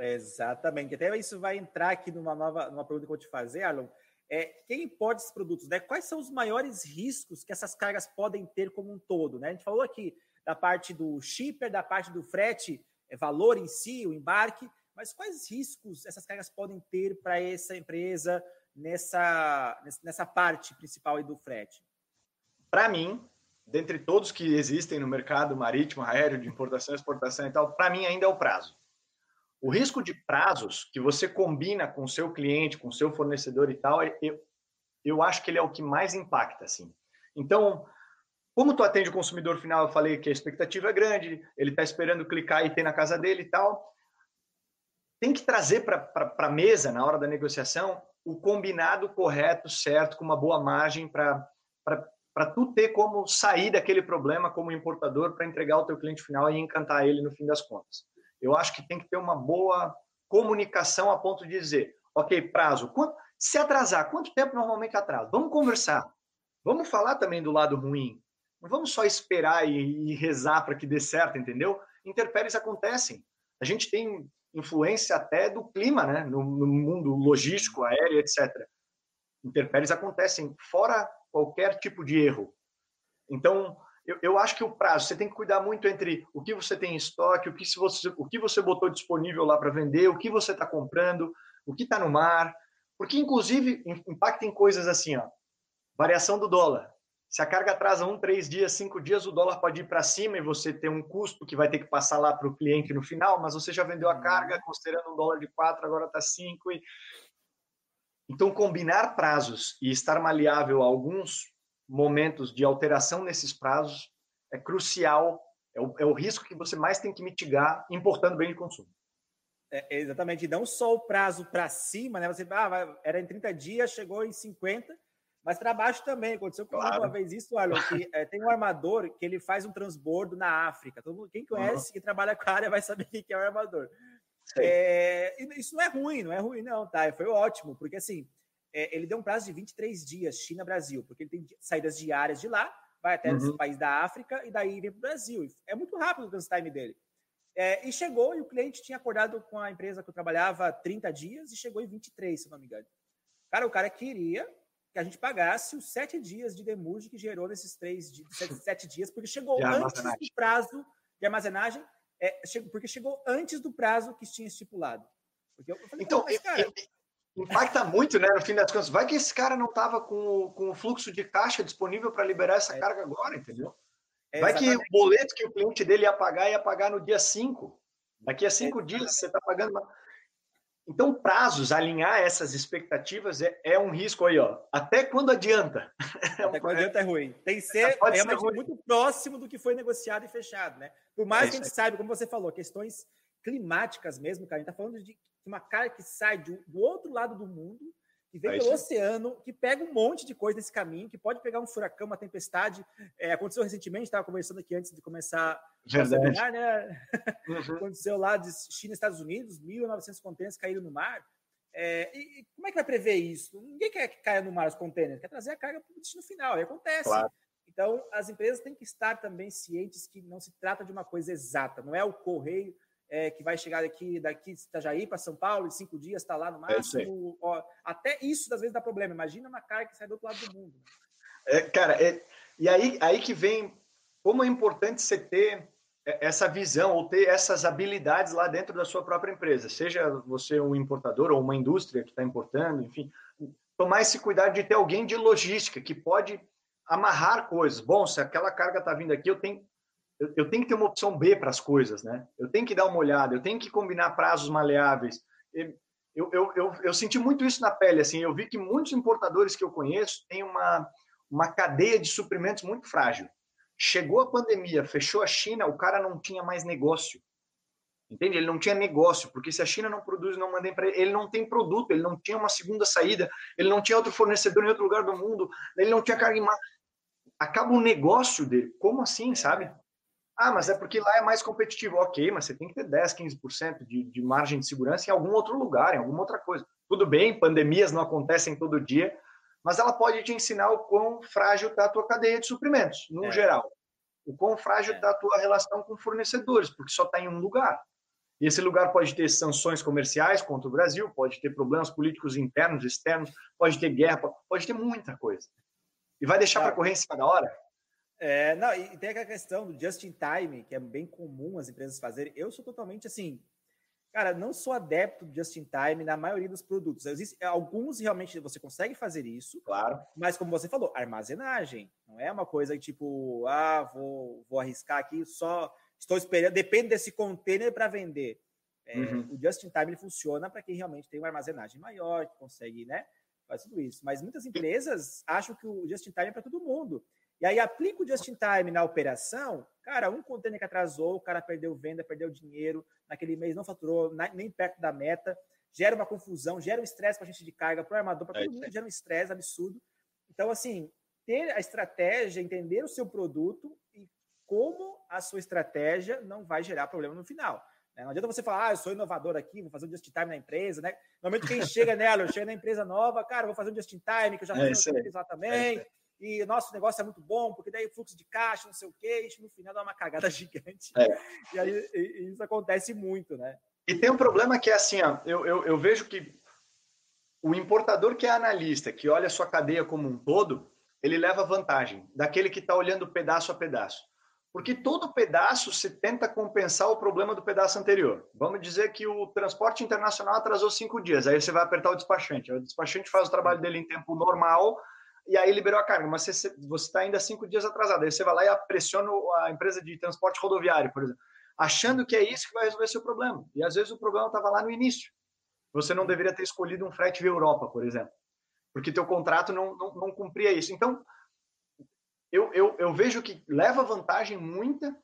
Exatamente. Até isso vai entrar aqui numa nova numa pergunta que eu vou te fazer, Arlon. É, quem importa esses produtos? Né? Quais são os maiores riscos que essas cargas podem ter como um todo? Né? A gente falou aqui da parte do shipper, da parte do frete, é, valor em si, o embarque, mas quais riscos essas cargas podem ter para essa empresa nessa, nessa parte principal do frete? Para mim, dentre todos que existem no mercado marítimo, aéreo, de importação, exportação e tal, para mim ainda é o prazo. O risco de prazos que você combina com o seu cliente, com o seu fornecedor e tal, eu, eu acho que ele é o que mais impacta, assim. Então, como tu atende o consumidor final, eu falei que a expectativa é grande, ele está esperando clicar e ter na casa dele e tal. Tem que trazer para a mesa, na hora da negociação, o combinado correto, certo, com uma boa margem para para tu ter como sair daquele problema como importador para entregar ao teu cliente final e encantar ele no fim das contas. Eu acho que tem que ter uma boa comunicação a ponto de dizer, ok, prazo, quanto, se atrasar, quanto tempo normalmente atrasa? Vamos conversar. Vamos falar também do lado ruim. Não vamos só esperar e, e rezar para que dê certo, entendeu? Interpéries acontecem. A gente tem influência até do clima, né? No, no mundo logístico, aéreo, etc. Interpéries acontecem fora qualquer tipo de erro. Então, eu, eu, acho que o prazo, você tem que cuidar muito entre o que você tem em estoque, o que, você, o que você botou disponível lá para vender, o que você está comprando, o que está no mar, porque, inclusive, impacta em coisas assim, ó, variação do dólar. Se a carga atrasa um, três dias, cinco dias, o dólar pode ir para cima e você ter um custo que vai ter que passar lá para o cliente no final, mas você já vendeu a carga considerando um dólar de quatro, agora está cinco. E... Então, combinar prazos e estar maleável a alguns momentos de alteração nesses prazos é crucial, é o, é o risco que você mais tem que mitigar importando bem de consumo. É, exatamente, não só o prazo para cima, né? Você ah, era em 30 dias, chegou em 50, mas para baixo também. Aconteceu comigo claro. uma vez isso, Arlon, que é, tem um armador que ele faz um transbordo na África. Todo mundo, quem conhece, uhum. que trabalha com a área, vai saber o que é um armador. É, isso não é ruim, não é ruim, não, tá? Foi ótimo, porque assim, é, ele deu um prazo de 23 dias, China-Brasil, porque ele tem saídas diárias de lá, vai até uhum. esse país da África e daí vem para o Brasil. É muito rápido o transit dele. É, e chegou, e o cliente tinha acordado com a empresa que eu trabalhava 30 dias e chegou em 23, se não me engano. Cara, o cara queria que a gente pagasse os sete dias de demurge que gerou nesses três [LAUGHS] sete, sete dias, porque chegou antes do prazo de armazenagem, é, porque chegou antes do prazo que tinha estipulado. Falei, então, cara, impacta muito, né? No fim das contas, vai que esse cara não estava com, com o fluxo de caixa disponível para liberar essa é. carga agora, entendeu? É, vai que o boleto que o cliente dele ia pagar ia pagar no dia 5. Daqui a cinco é, dias você está pagando. Uma... Então, prazos, alinhar essas expectativas é, é, um risco aí, ó. Até quando adianta? [LAUGHS] Até quando adianta é ruim. Tem que ser ser muito próximo do que foi negociado e fechado, né? Por mais é que a gente saiba, como você falou, questões climáticas mesmo, cara. A gente está falando de uma cara que sai do, do outro lado do mundo, que vem é pelo oceano, que pega um monte de coisa nesse caminho, que pode pegar um furacão, uma tempestade. É, aconteceu recentemente, estava conversando aqui antes de começar a seminar, né? Uhum. aconteceu lá de China e Estados Unidos, 1.900 contêineres caíram no mar. É, e, e, como é que vai prever isso? Ninguém quer que caia no mar os contêineres, quer trazer a carga para o destino final, e acontece. Claro. Então, as empresas têm que estar também cientes que não se trata de uma coisa exata, não é o correio é, que vai chegar aqui daqui de Itajaí para São Paulo em cinco dias, está lá no é máximo. É ó, até isso às vezes dá problema. Imagina uma carga que sai do outro lado do mundo. É, cara, é, e aí, aí que vem como é importante você ter essa visão ou ter essas habilidades lá dentro da sua própria empresa, seja você um importador ou uma indústria que está importando, enfim, tomar esse cuidado de ter alguém de logística que pode amarrar coisas. Bom, se aquela carga está vindo aqui, eu tenho, eu, eu, tenho que ter uma opção B para as coisas, né? Eu tenho que dar uma olhada, eu tenho que combinar prazos maleáveis. Eu, eu, eu, eu senti muito isso na pele, assim, eu vi que muitos importadores que eu conheço têm uma, uma cadeia de suprimentos muito frágil. Chegou a pandemia, fechou a China, o cara não tinha mais negócio. Entende? Ele não tinha negócio, porque se a China não produz, não manda para ele, ele não tem produto, ele não tinha uma segunda saída, ele não tinha outro fornecedor em outro lugar do mundo, ele não tinha carga em mar... Acaba o negócio dele. Como assim, sabe? Ah, mas é porque lá é mais competitivo. Ok, mas você tem que ter 10, 15% de, de margem de segurança em algum outro lugar, em alguma outra coisa. Tudo bem, pandemias não acontecem todo dia, mas ela pode te ensinar o quão frágil está a tua cadeia de suprimentos, no é. geral. O quão frágil está é. a tua relação com fornecedores, porque só está em um lugar. E esse lugar pode ter sanções comerciais contra o Brasil, pode ter problemas políticos internos, externos, pode ter guerra, pode ter muita coisa. E vai deixar para correr em cima da hora? É, não, e tem aquela questão do just in time, que é bem comum as empresas fazerem. Eu sou totalmente assim, Cara, não sou adepto do just in time na maioria dos produtos. Existem alguns realmente você consegue fazer isso. Claro. Mas como você falou, armazenagem não é uma coisa que tipo, ah, vou, vou arriscar aqui, só estou esperando, depende desse container para vender. É, uhum. O just in time ele funciona para quem realmente tem uma armazenagem maior, que consegue, né, faz tudo isso. Mas muitas empresas acham que o just in time é para todo mundo. E aí aplica o just in time na operação, cara, um container que atrasou, o cara perdeu venda, perdeu dinheiro, naquele mês não faturou nem perto da meta, gera uma confusão, gera um estresse para a gente de carga, para o armador, para todo é, mundo, gera um estresse absurdo. Então, assim, ter a estratégia, entender o seu produto e como a sua estratégia não vai gerar problema no final. Né? Não adianta você falar, ah, eu sou inovador aqui, vou fazer um just-in-time na empresa, né? Normalmente quem chega nela, [LAUGHS] eu chego na empresa nova, cara, vou fazer um just-in-time, que eu já fiz é lá também. E nosso negócio é muito bom, porque daí fluxo de caixa, não sei o quê, e no final dá uma cagada [LAUGHS] gigante. É. E aí e isso acontece muito, né? E tem um problema que é assim, ó, eu, eu, eu vejo que o importador que é analista, que olha a sua cadeia como um todo, ele leva vantagem daquele que está olhando pedaço a pedaço. Porque todo pedaço se tenta compensar o problema do pedaço anterior. Vamos dizer que o transporte internacional atrasou cinco dias, aí você vai apertar o despachante. O despachante faz o trabalho dele em tempo normal, e aí liberou a carga, mas você está ainda cinco dias atrasado. Aí você vai lá e pressiona a empresa de transporte rodoviário, por exemplo, achando que é isso que vai resolver seu problema. E às vezes o problema estava lá no início. Você não deveria ter escolhido um frete via Europa, por exemplo, porque teu contrato não, não, não cumpria isso. Então, eu, eu, eu vejo que leva vantagem muita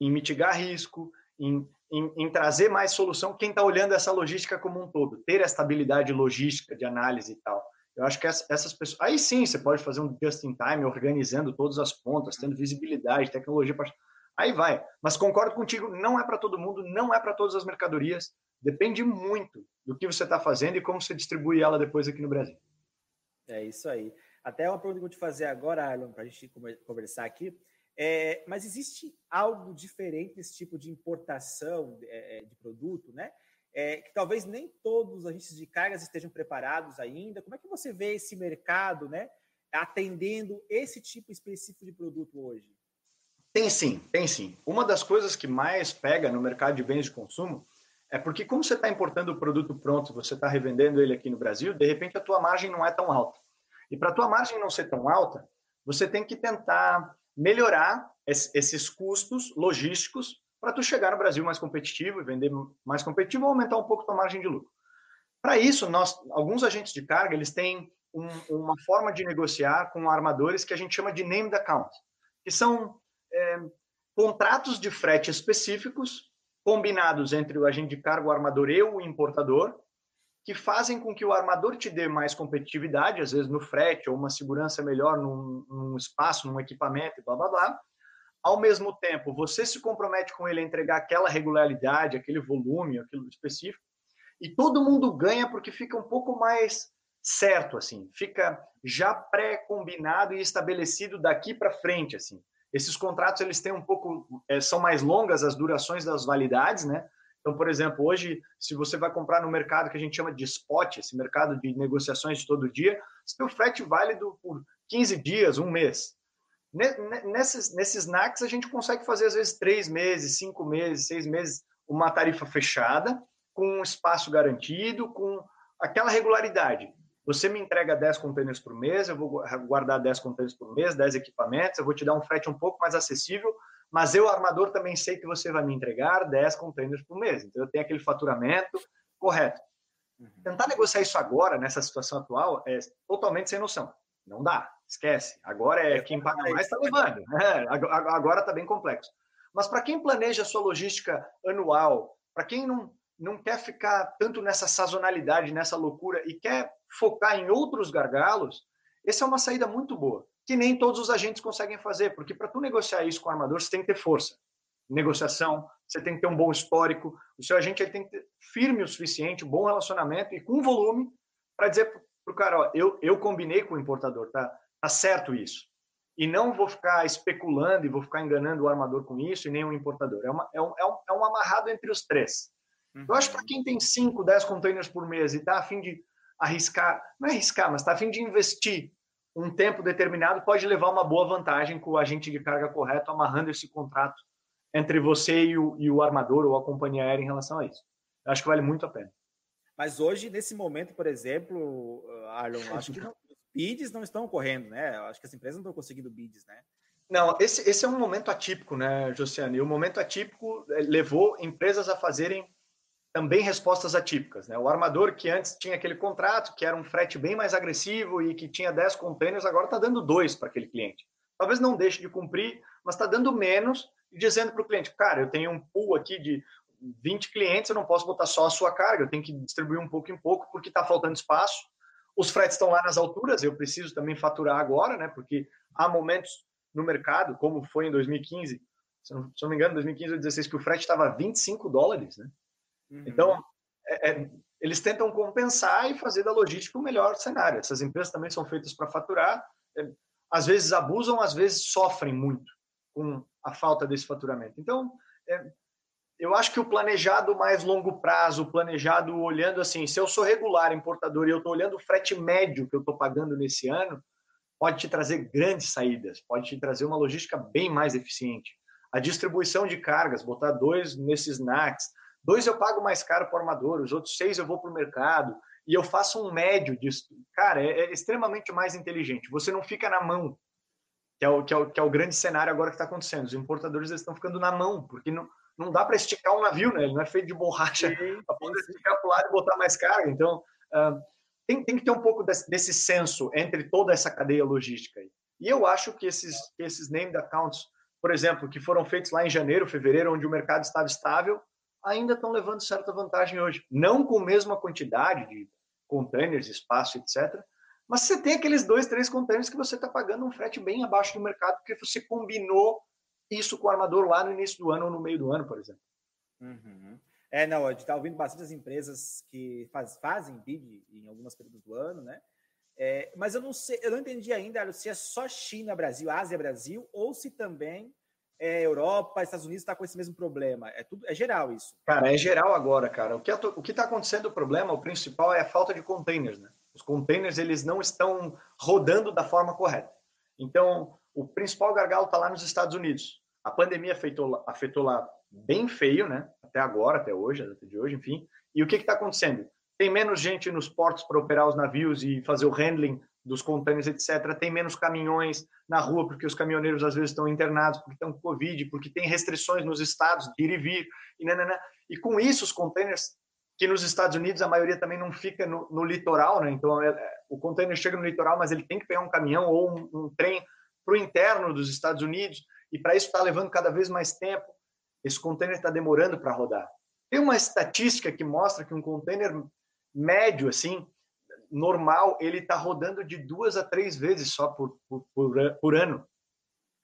em mitigar risco, em, em, em trazer mais solução quem está olhando essa logística como um todo, ter essa habilidade logística de análise e tal. Eu acho que essas pessoas. Aí sim, você pode fazer um just in time, organizando todas as pontas, tendo visibilidade, tecnologia. Aí vai. Mas concordo contigo, não é para todo mundo, não é para todas as mercadorias. Depende muito do que você está fazendo e como você distribui ela depois aqui no Brasil. É isso aí. Até uma pergunta que eu vou te fazer agora, Arlon, para a gente conversar aqui. É, mas existe algo diferente nesse tipo de importação de, é, de produto, né? É, que talvez nem todos os agentes de cargas estejam preparados ainda. Como é que você vê esse mercado né, atendendo esse tipo específico de produto hoje? Tem sim, tem sim. Uma das coisas que mais pega no mercado de bens de consumo é porque como você está importando o produto pronto, você está revendendo ele aqui no Brasil, de repente a tua margem não é tão alta. E para a tua margem não ser tão alta, você tem que tentar melhorar esses custos logísticos para tu chegar no Brasil mais competitivo e vender mais competitivo ou aumentar um pouco tua margem de lucro. Para isso, nós, alguns agentes de carga, eles têm um, uma forma de negociar com armadores que a gente chama de named account, que são é, contratos de frete específicos combinados entre o agente de carga, o armador e o importador, que fazem com que o armador te dê mais competitividade, às vezes no frete ou uma segurança melhor num, num espaço, num equipamento, blá blá blá, ao mesmo tempo, você se compromete com ele a entregar aquela regularidade, aquele volume, aquilo específico, e todo mundo ganha porque fica um pouco mais certo, assim, fica já pré-combinado e estabelecido daqui para frente, assim. Esses contratos eles têm um pouco é, são mais longas as durações das validades, né? Então, por exemplo, hoje, se você vai comprar no mercado que a gente chama de spot, esse mercado de negociações de todo dia, o frete válido por 15 dias, um mês. Nesses, nesses NACs, a gente consegue fazer, às vezes, três meses, cinco meses, seis meses, uma tarifa fechada, com um espaço garantido, com aquela regularidade. Você me entrega 10 containers por mês, eu vou guardar 10 containers por mês, 10 equipamentos, eu vou te dar um frete um pouco mais acessível, mas eu, armador, também sei que você vai me entregar 10 containers por mês. Então, eu tenho aquele faturamento correto. Uhum. Tentar negociar isso agora, nessa situação atual, é totalmente sem noção. Não dá, esquece. Agora é quem paga mais está levando. É, agora está bem complexo. Mas para quem planeja a sua logística anual, para quem não, não quer ficar tanto nessa sazonalidade, nessa loucura e quer focar em outros gargalos, essa é uma saída muito boa, que nem todos os agentes conseguem fazer, porque para tu negociar isso com o armador, você tem que ter força. Negociação, você tem que ter um bom histórico, o seu agente ele tem que ter firme o suficiente, um bom relacionamento e com volume para dizer para o cara, ó, eu, eu combinei com o importador, tá, tá certo isso. E não vou ficar especulando e vou ficar enganando o armador com isso e nem o importador. É, uma, é, um, é, um, é um amarrado entre os três. Uhum. Eu acho que para quem tem 5, 10 containers por mês e está a fim de arriscar, não é arriscar, mas está a fim de investir um tempo determinado, pode levar uma boa vantagem com o agente de carga correto amarrando esse contrato entre você e o, e o armador ou a companhia aérea em relação a isso. Eu acho que vale muito a pena. Mas hoje, nesse momento, por exemplo, Arlon, acho que não, os bids não estão ocorrendo, né? Acho que as empresas não estão conseguindo bids, né? Não, esse, esse é um momento atípico, né, Josiane? E o momento atípico eh, levou empresas a fazerem também respostas atípicas. Né? O armador que antes tinha aquele contrato, que era um frete bem mais agressivo e que tinha 10 containers, agora está dando dois para aquele cliente. Talvez não deixe de cumprir, mas está dando menos e dizendo para o cliente, cara, eu tenho um pool aqui de 20 clientes, eu não posso botar só a sua carga, eu tenho que distribuir um pouco em pouco porque está faltando espaço. Os fretes estão lá nas alturas, eu preciso também faturar agora, né? porque há momentos no mercado, como foi em 2015, se não, se não me engano, 2015 ou 2016, que o frete estava 25 dólares, né? Uhum. Então, é, é, eles tentam compensar e fazer da logística o melhor cenário. Essas empresas também são feitas para faturar, é, às vezes abusam, às vezes sofrem muito com a falta desse faturamento. Então, é, eu acho que o planejado mais longo prazo, o planejado olhando assim, se eu sou regular importador e eu estou olhando o frete médio que eu estou pagando nesse ano, pode te trazer grandes saídas, pode te trazer uma logística bem mais eficiente. A distribuição de cargas, botar dois nesses NACs, Dois eu pago mais caro para o armador, os outros seis eu vou para o mercado e eu faço um médio disso. Cara, é, é, extremamente mais inteligente. Você não fica na mão, que é o, que é o, que é o grande cenário agora que está acontecendo. Os importadores estão ficando na mão, porque não, não dá para esticar um navio, né? Ele não é feito de borracha para [LAUGHS] poder esticar para o lado e botar mais carga. Então, uh, tem, tem que ter um pouco desse, desse senso entre toda essa cadeia logística. Aí. E eu acho que esses, esses named accounts, por exemplo, que foram feitos lá em janeiro, fevereiro, onde o mercado estava estável, ainda estão levando certa vantagem hoje. Não com a mesma quantidade de containers, espaço, etc. Mas você tem aqueles dois, três containers que você está pagando um frete bem abaixo do mercado, porque você combinou isso com o armador lá no início do ano ou no meio do ano, por exemplo. Uhum. É, não, a gente está ouvindo bastante as empresas que faz, fazem bid em algumas períodos do ano, né? É, mas eu não sei, eu não entendi ainda se é só China, Brasil, Ásia, Brasil, ou se também é, Europa, Estados Unidos está com esse mesmo problema? É tudo, é geral isso? Cara, é geral agora, cara. O que o que está acontecendo o problema, o principal é a falta de containers, né? Os containers eles não estão rodando da forma correta. Então, o principal gargalo está lá nos Estados Unidos. A pandemia afetou, afetou lá bem feio, né? Até agora, até hoje, até de hoje, enfim. E o que está acontecendo? Tem menos gente nos portos para operar os navios e fazer o handling dos contêineres, etc. Tem menos caminhões na rua, porque os caminhoneiros às vezes estão internados, porque estão com Covid, porque tem restrições nos estados de ir e vir, e, nanana. e com isso os contêineres, que nos Estados Unidos a maioria também não fica no, no litoral, né? então é, é, o contêiner chega no litoral, mas ele tem que pegar um caminhão ou um, um trem para o interno dos Estados Unidos, e para isso está levando cada vez mais tempo, esse contêiner está demorando para rodar. Tem uma estatística que mostra que um contêiner médio, assim, normal, ele está rodando de duas a três vezes só por, por, por, por ano.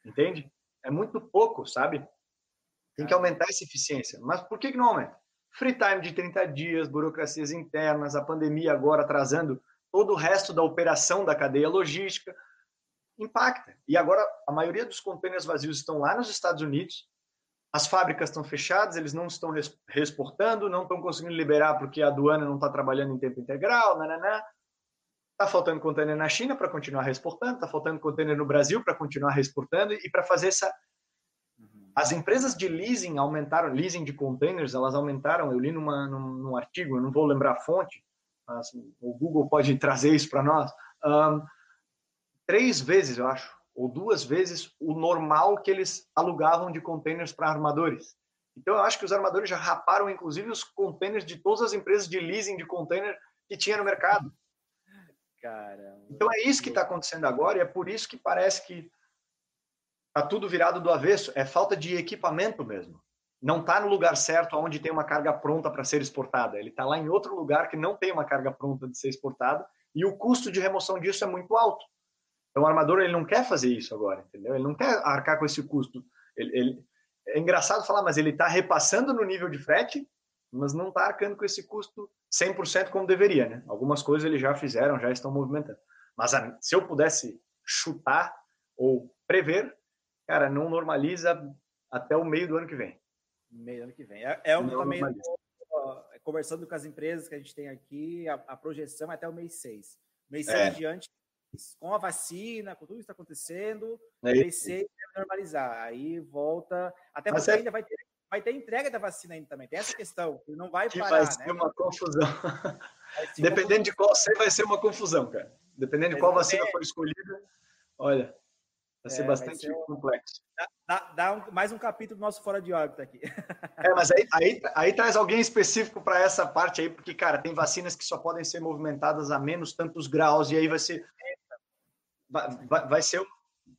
Entende? É muito pouco, sabe? Tem que aumentar essa eficiência. Mas por que, que não aumenta? Free time de 30 dias, burocracias internas, a pandemia agora atrasando todo o resto da operação da cadeia logística, impacta. E agora a maioria dos contêineres vazios estão lá nos Estados Unidos, as fábricas estão fechadas, eles não estão reexportando, não estão conseguindo liberar porque a aduana não está trabalhando em tempo integral, nananã. Está faltando contêiner na China para continuar reexportando, está faltando contêiner no Brasil para continuar reexportando e para fazer essa. Uhum. As empresas de leasing aumentaram, leasing de containers, elas aumentaram. Eu li numa, num, num artigo, eu não vou lembrar a fonte, mas o Google pode trazer isso para nós. Um, três vezes, eu acho, ou duas vezes o normal que eles alugavam de containers para armadores. Então, eu acho que os armadores já raparam, inclusive, os containers de todas as empresas de leasing de container que tinha no mercado. Caramba. Então, é isso que está acontecendo agora e é por isso que parece que está tudo virado do avesso. É falta de equipamento mesmo. Não está no lugar certo onde tem uma carga pronta para ser exportada. Ele está lá em outro lugar que não tem uma carga pronta de ser exportada e o custo de remoção disso é muito alto. Então, o armador ele não quer fazer isso agora, entendeu? Ele não quer arcar com esse custo. Ele, ele... É engraçado falar, mas ele está repassando no nível de frete, mas não está arcando com esse custo 100% como deveria, né? Algumas coisas eles já fizeram, já estão movimentando. Mas se eu pudesse chutar ou prever, cara, não normaliza até o meio do ano que vem. Meio do ano que vem. É, é o também conversando com as empresas que a gente tem aqui, a, a projeção é até o mês 6. Mês 6 é. adiante com a vacina, com tudo isso está acontecendo, é vai ser normalizar. Aí volta. Até porque é... ainda vai ter, vai ter entrega da vacina ainda também. Tem essa questão, que não vai que parar. Vai ser né? uma confusão. [LAUGHS] Dependendo uma... de qual ser, vai ser uma confusão, cara. Dependendo de qual vacina for escolhida, olha, vai ser é, bastante vai ser complexo. Dá, dá um, mais um capítulo do nosso Fora de órbita aqui. É, mas aí, aí, [LAUGHS] aí traz alguém específico para essa parte aí, porque, cara, tem vacinas que só podem ser movimentadas a menos tantos graus, e aí vai ser vai, vai, ser,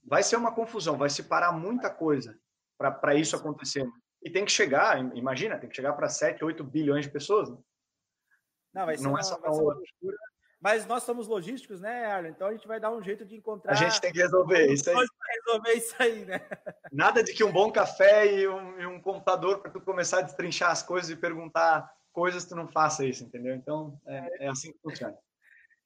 vai ser uma confusão, vai se parar muita coisa para isso acontecer. E tem que chegar, imagina, tem que chegar para 7, 8 bilhões de pessoas. Né? Não, vai ser, Não uma, é só vai uma loucura. Mas nós somos logísticos, né, Arlen? Então a gente vai dar um jeito de encontrar. A gente tem que resolver isso aí. resolver isso aí, né? Nada de que um bom café e um, e um computador para tu começar a destrinchar as coisas e perguntar coisas, tu não faça isso, entendeu? Então é, é assim que funciona.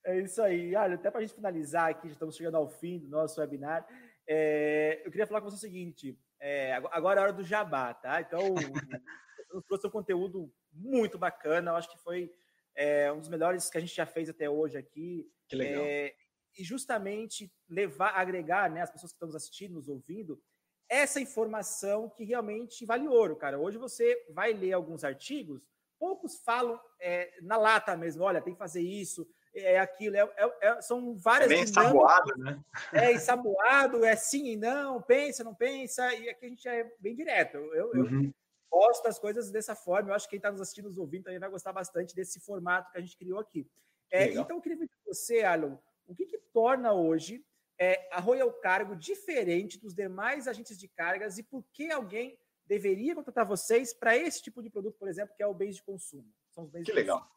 É isso aí. Olha, até para a gente finalizar aqui, já estamos chegando ao fim do nosso webinar. É, eu queria falar com você o seguinte: é, agora é a hora do jabá, tá? Então, [LAUGHS] trouxe um conteúdo muito bacana. Eu acho que foi é, um dos melhores que a gente já fez até hoje aqui. Que legal. É, e justamente levar, agregar, né, as pessoas que estão nos assistindo, nos ouvindo, essa informação que realmente vale ouro, cara. Hoje você vai ler alguns artigos, poucos falam é, na lata mesmo, olha, tem que fazer isso, é aquilo, é, é, é, são várias. É bem ensaboado, né? É ensaboado, é sim e não, pensa, não pensa, e aqui a gente é bem direto. Eu, uhum. eu gosto das coisas dessa forma, eu acho que quem está nos assistindo, nos ouvindo, também vai gostar bastante desse formato que a gente criou aqui. É, então, eu queria ver você, Alan, o que, que torna hoje é, a Royal Cargo diferente dos demais agentes de cargas e por que alguém deveria contratar vocês para esse tipo de produto, por exemplo, que é o bens de consumo? São os bens que legal. Consumo.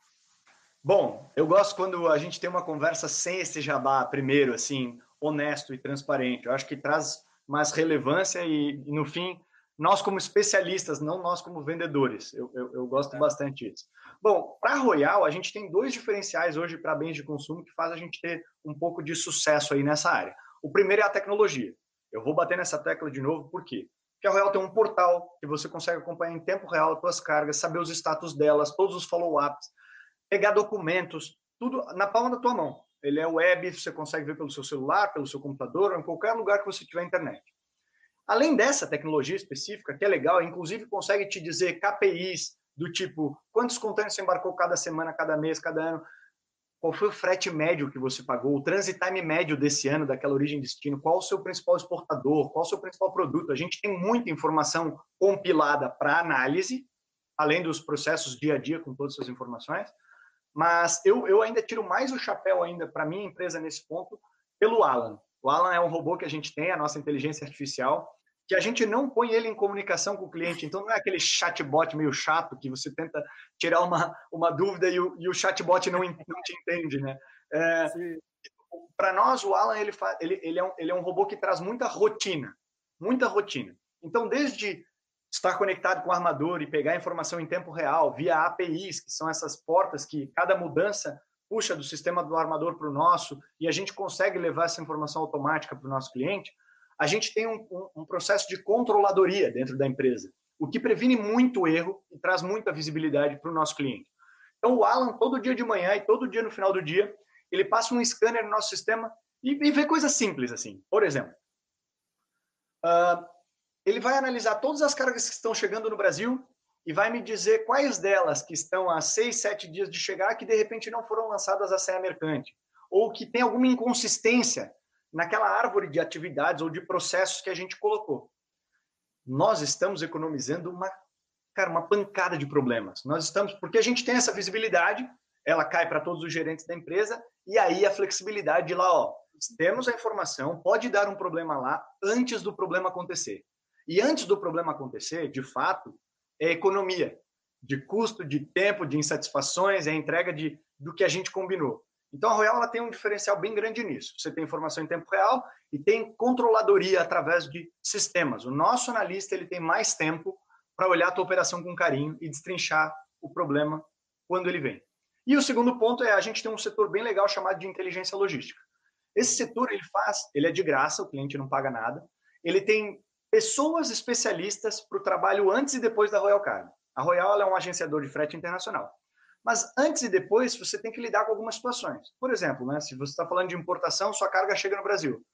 Bom, eu gosto quando a gente tem uma conversa sem esse jabá primeiro, assim, honesto e transparente. Eu acho que traz mais relevância e, no fim, nós como especialistas, não nós como vendedores. Eu, eu, eu gosto é. bastante disso. Bom, para a Royal, a gente tem dois diferenciais hoje para bens de consumo que faz a gente ter um pouco de sucesso aí nessa área. O primeiro é a tecnologia. Eu vou bater nessa tecla de novo, por quê? Porque a Royal tem um portal que você consegue acompanhar em tempo real as suas cargas, saber os status delas, todos os follow-ups pegar documentos, tudo na palma da tua mão. Ele é web, você consegue ver pelo seu celular, pelo seu computador, em qualquer lugar que você tiver internet. Além dessa tecnologia específica, que é legal, inclusive consegue te dizer KPIs do tipo quantos contêineres você embarcou cada semana, cada mês, cada ano, qual foi o frete médio que você pagou, o transit time médio desse ano, daquela origem e destino, qual o seu principal exportador, qual o seu principal produto. A gente tem muita informação compilada para análise, além dos processos dia a dia com todas essas informações. Mas eu, eu ainda tiro mais o chapéu ainda para minha empresa nesse ponto pelo Alan. O Alan é um robô que a gente tem, a nossa inteligência artificial, que a gente não põe ele em comunicação com o cliente. Então não é aquele chatbot meio chato que você tenta tirar uma, uma dúvida e o, e o chatbot não, não te entende, né? É, para nós, o Alan ele, ele, ele, é um, ele é um robô que traz muita rotina, muita rotina. Então, desde estar conectado com o armador e pegar informação em tempo real via APIs, que são essas portas que cada mudança puxa do sistema do armador para o nosso e a gente consegue levar essa informação automática para o nosso cliente, a gente tem um, um, um, processo de controladoria dentro da empresa, o que previne muito erro e traz muita visibilidade para o nosso cliente. Então, o Alan, todo dia de manhã e todo dia no final do dia, ele passa um scanner no nosso sistema e, e vê coisas simples assim. Por exemplo, uh, ele vai analisar todas as cargas que estão chegando no Brasil e vai me dizer quais delas que estão há seis, sete dias de chegar que de repente não foram lançadas à Serra Mercante ou que tem alguma inconsistência naquela árvore de atividades ou de processos que a gente colocou. Nós estamos economizando uma, cara, uma pancada de problemas. Nós estamos, porque a gente tem essa visibilidade, ela cai para todos os gerentes da empresa, e aí a flexibilidade de lá, ó, temos a informação, pode dar um problema lá antes do problema acontecer. E antes do problema acontecer, de fato, é economia de custo, de tempo, de insatisfações, é a entrega de, do que a gente combinou. Então, a Royal ela tem um diferencial bem grande nisso. Você tem informação em tempo real e tem controladoria através de sistemas. O nosso analista ele tem mais tempo para olhar a tua operação com carinho e destrinchar o problema quando ele vem. E o segundo ponto é a gente tem um setor bem legal chamado de inteligência logística. Esse setor ele faz, ele é de graça, o cliente não paga nada. Ele tem pessoas especialistas para o trabalho antes e depois da Royal Cargo. A Royal é um agenciador de frete internacional. Mas antes e depois você tem que lidar com algumas situações. Por exemplo, né, se você está falando de importação, sua carga chega no Brasil.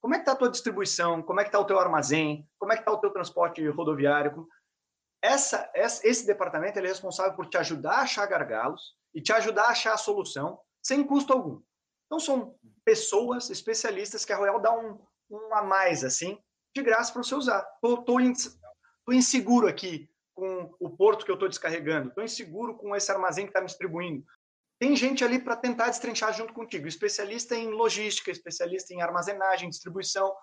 Como é que está a tua distribuição? Como é que está o teu armazém? Como é que está o teu transporte rodoviário? Essa, esse departamento é responsável por te ajudar a achar gargalos e te ajudar a achar a solução sem custo algum. Então são pessoas especialistas que a Royal dá um, um a mais assim, de graça para você usar. Estou inseguro aqui com o porto que eu estou descarregando, estou inseguro com esse armazém que está me distribuindo. Tem gente ali para tentar destrinchar junto contigo, especialista em logística, especialista em armazenagem, distribuição.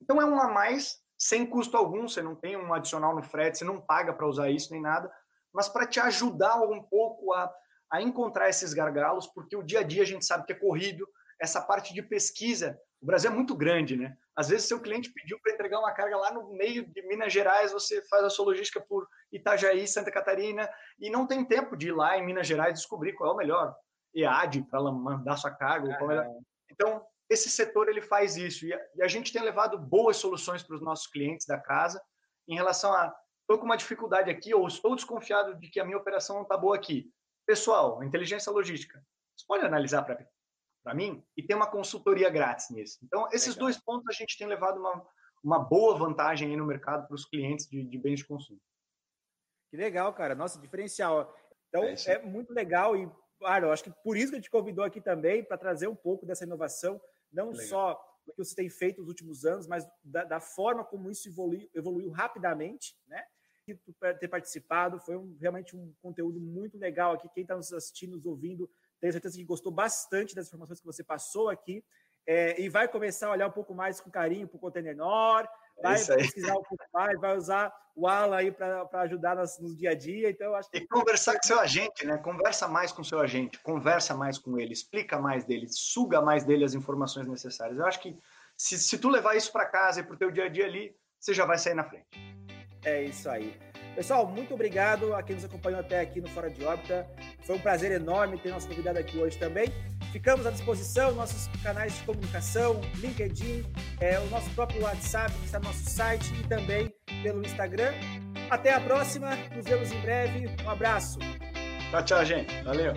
Então é um a mais, sem custo algum, você não tem um adicional no frete, você não paga para usar isso nem nada, mas para te ajudar um pouco a, a encontrar esses gargalos, porque o dia a dia a gente sabe que é corrido, essa parte de pesquisa, o Brasil é muito grande, né? Às vezes, seu cliente pediu para entregar uma carga lá no meio de Minas Gerais, você faz a sua logística por Itajaí, Santa Catarina, e não tem tempo de ir lá em Minas Gerais descobrir qual é o melhor EAD para mandar sua carga. É então, esse setor ele faz isso. E a, e a gente tem levado boas soluções para os nossos clientes da casa em relação a estou com uma dificuldade aqui ou estou desconfiado de que a minha operação não está boa aqui. Pessoal, inteligência logística, você pode analisar para para mim e tem uma consultoria grátis nisso. Então, esses Legal. dois pontos a gente tem levado uma, uma boa vantagem aí no mercado para os clientes de, de, bens de consumo. Que legal, cara. Nossa, diferencial. Então, é, é muito legal e, claro, eu acho que por isso que a gente convidou aqui também, para trazer um pouco dessa inovação, não legal. só do que você tem feito nos últimos anos, mas da, da forma como isso evoluiu, evoluiu rapidamente, né? E ter participado, foi um, realmente um conteúdo muito legal aqui. Quem está nos assistindo, nos ouvindo, tenho certeza que gostou bastante das informações que você passou aqui. É, e vai começar a olhar um pouco mais com carinho para o Container Nord, vai pesquisar um pouco mais, vai usar o Ala aí para ajudar nos, no dia a dia. Então, acho que... E conversar com seu agente, né? Conversa mais com seu agente, conversa mais com ele, explica mais dele, suga mais dele as informações necessárias. Eu acho que se, se tu levar isso para casa e para o teu dia a dia ali, você já vai sair na frente. É isso aí. Pessoal, muito obrigado a quem nos acompanhou até aqui no Fora de Órbita. Foi um prazer enorme ter nosso convidado aqui hoje também. Ficamos à disposição, nossos canais de comunicação, LinkedIn, é, o nosso próprio WhatsApp, que está no nosso site e também pelo Instagram. Até a próxima, nos vemos em breve. Um abraço. Tchau, tchau, gente. Valeu.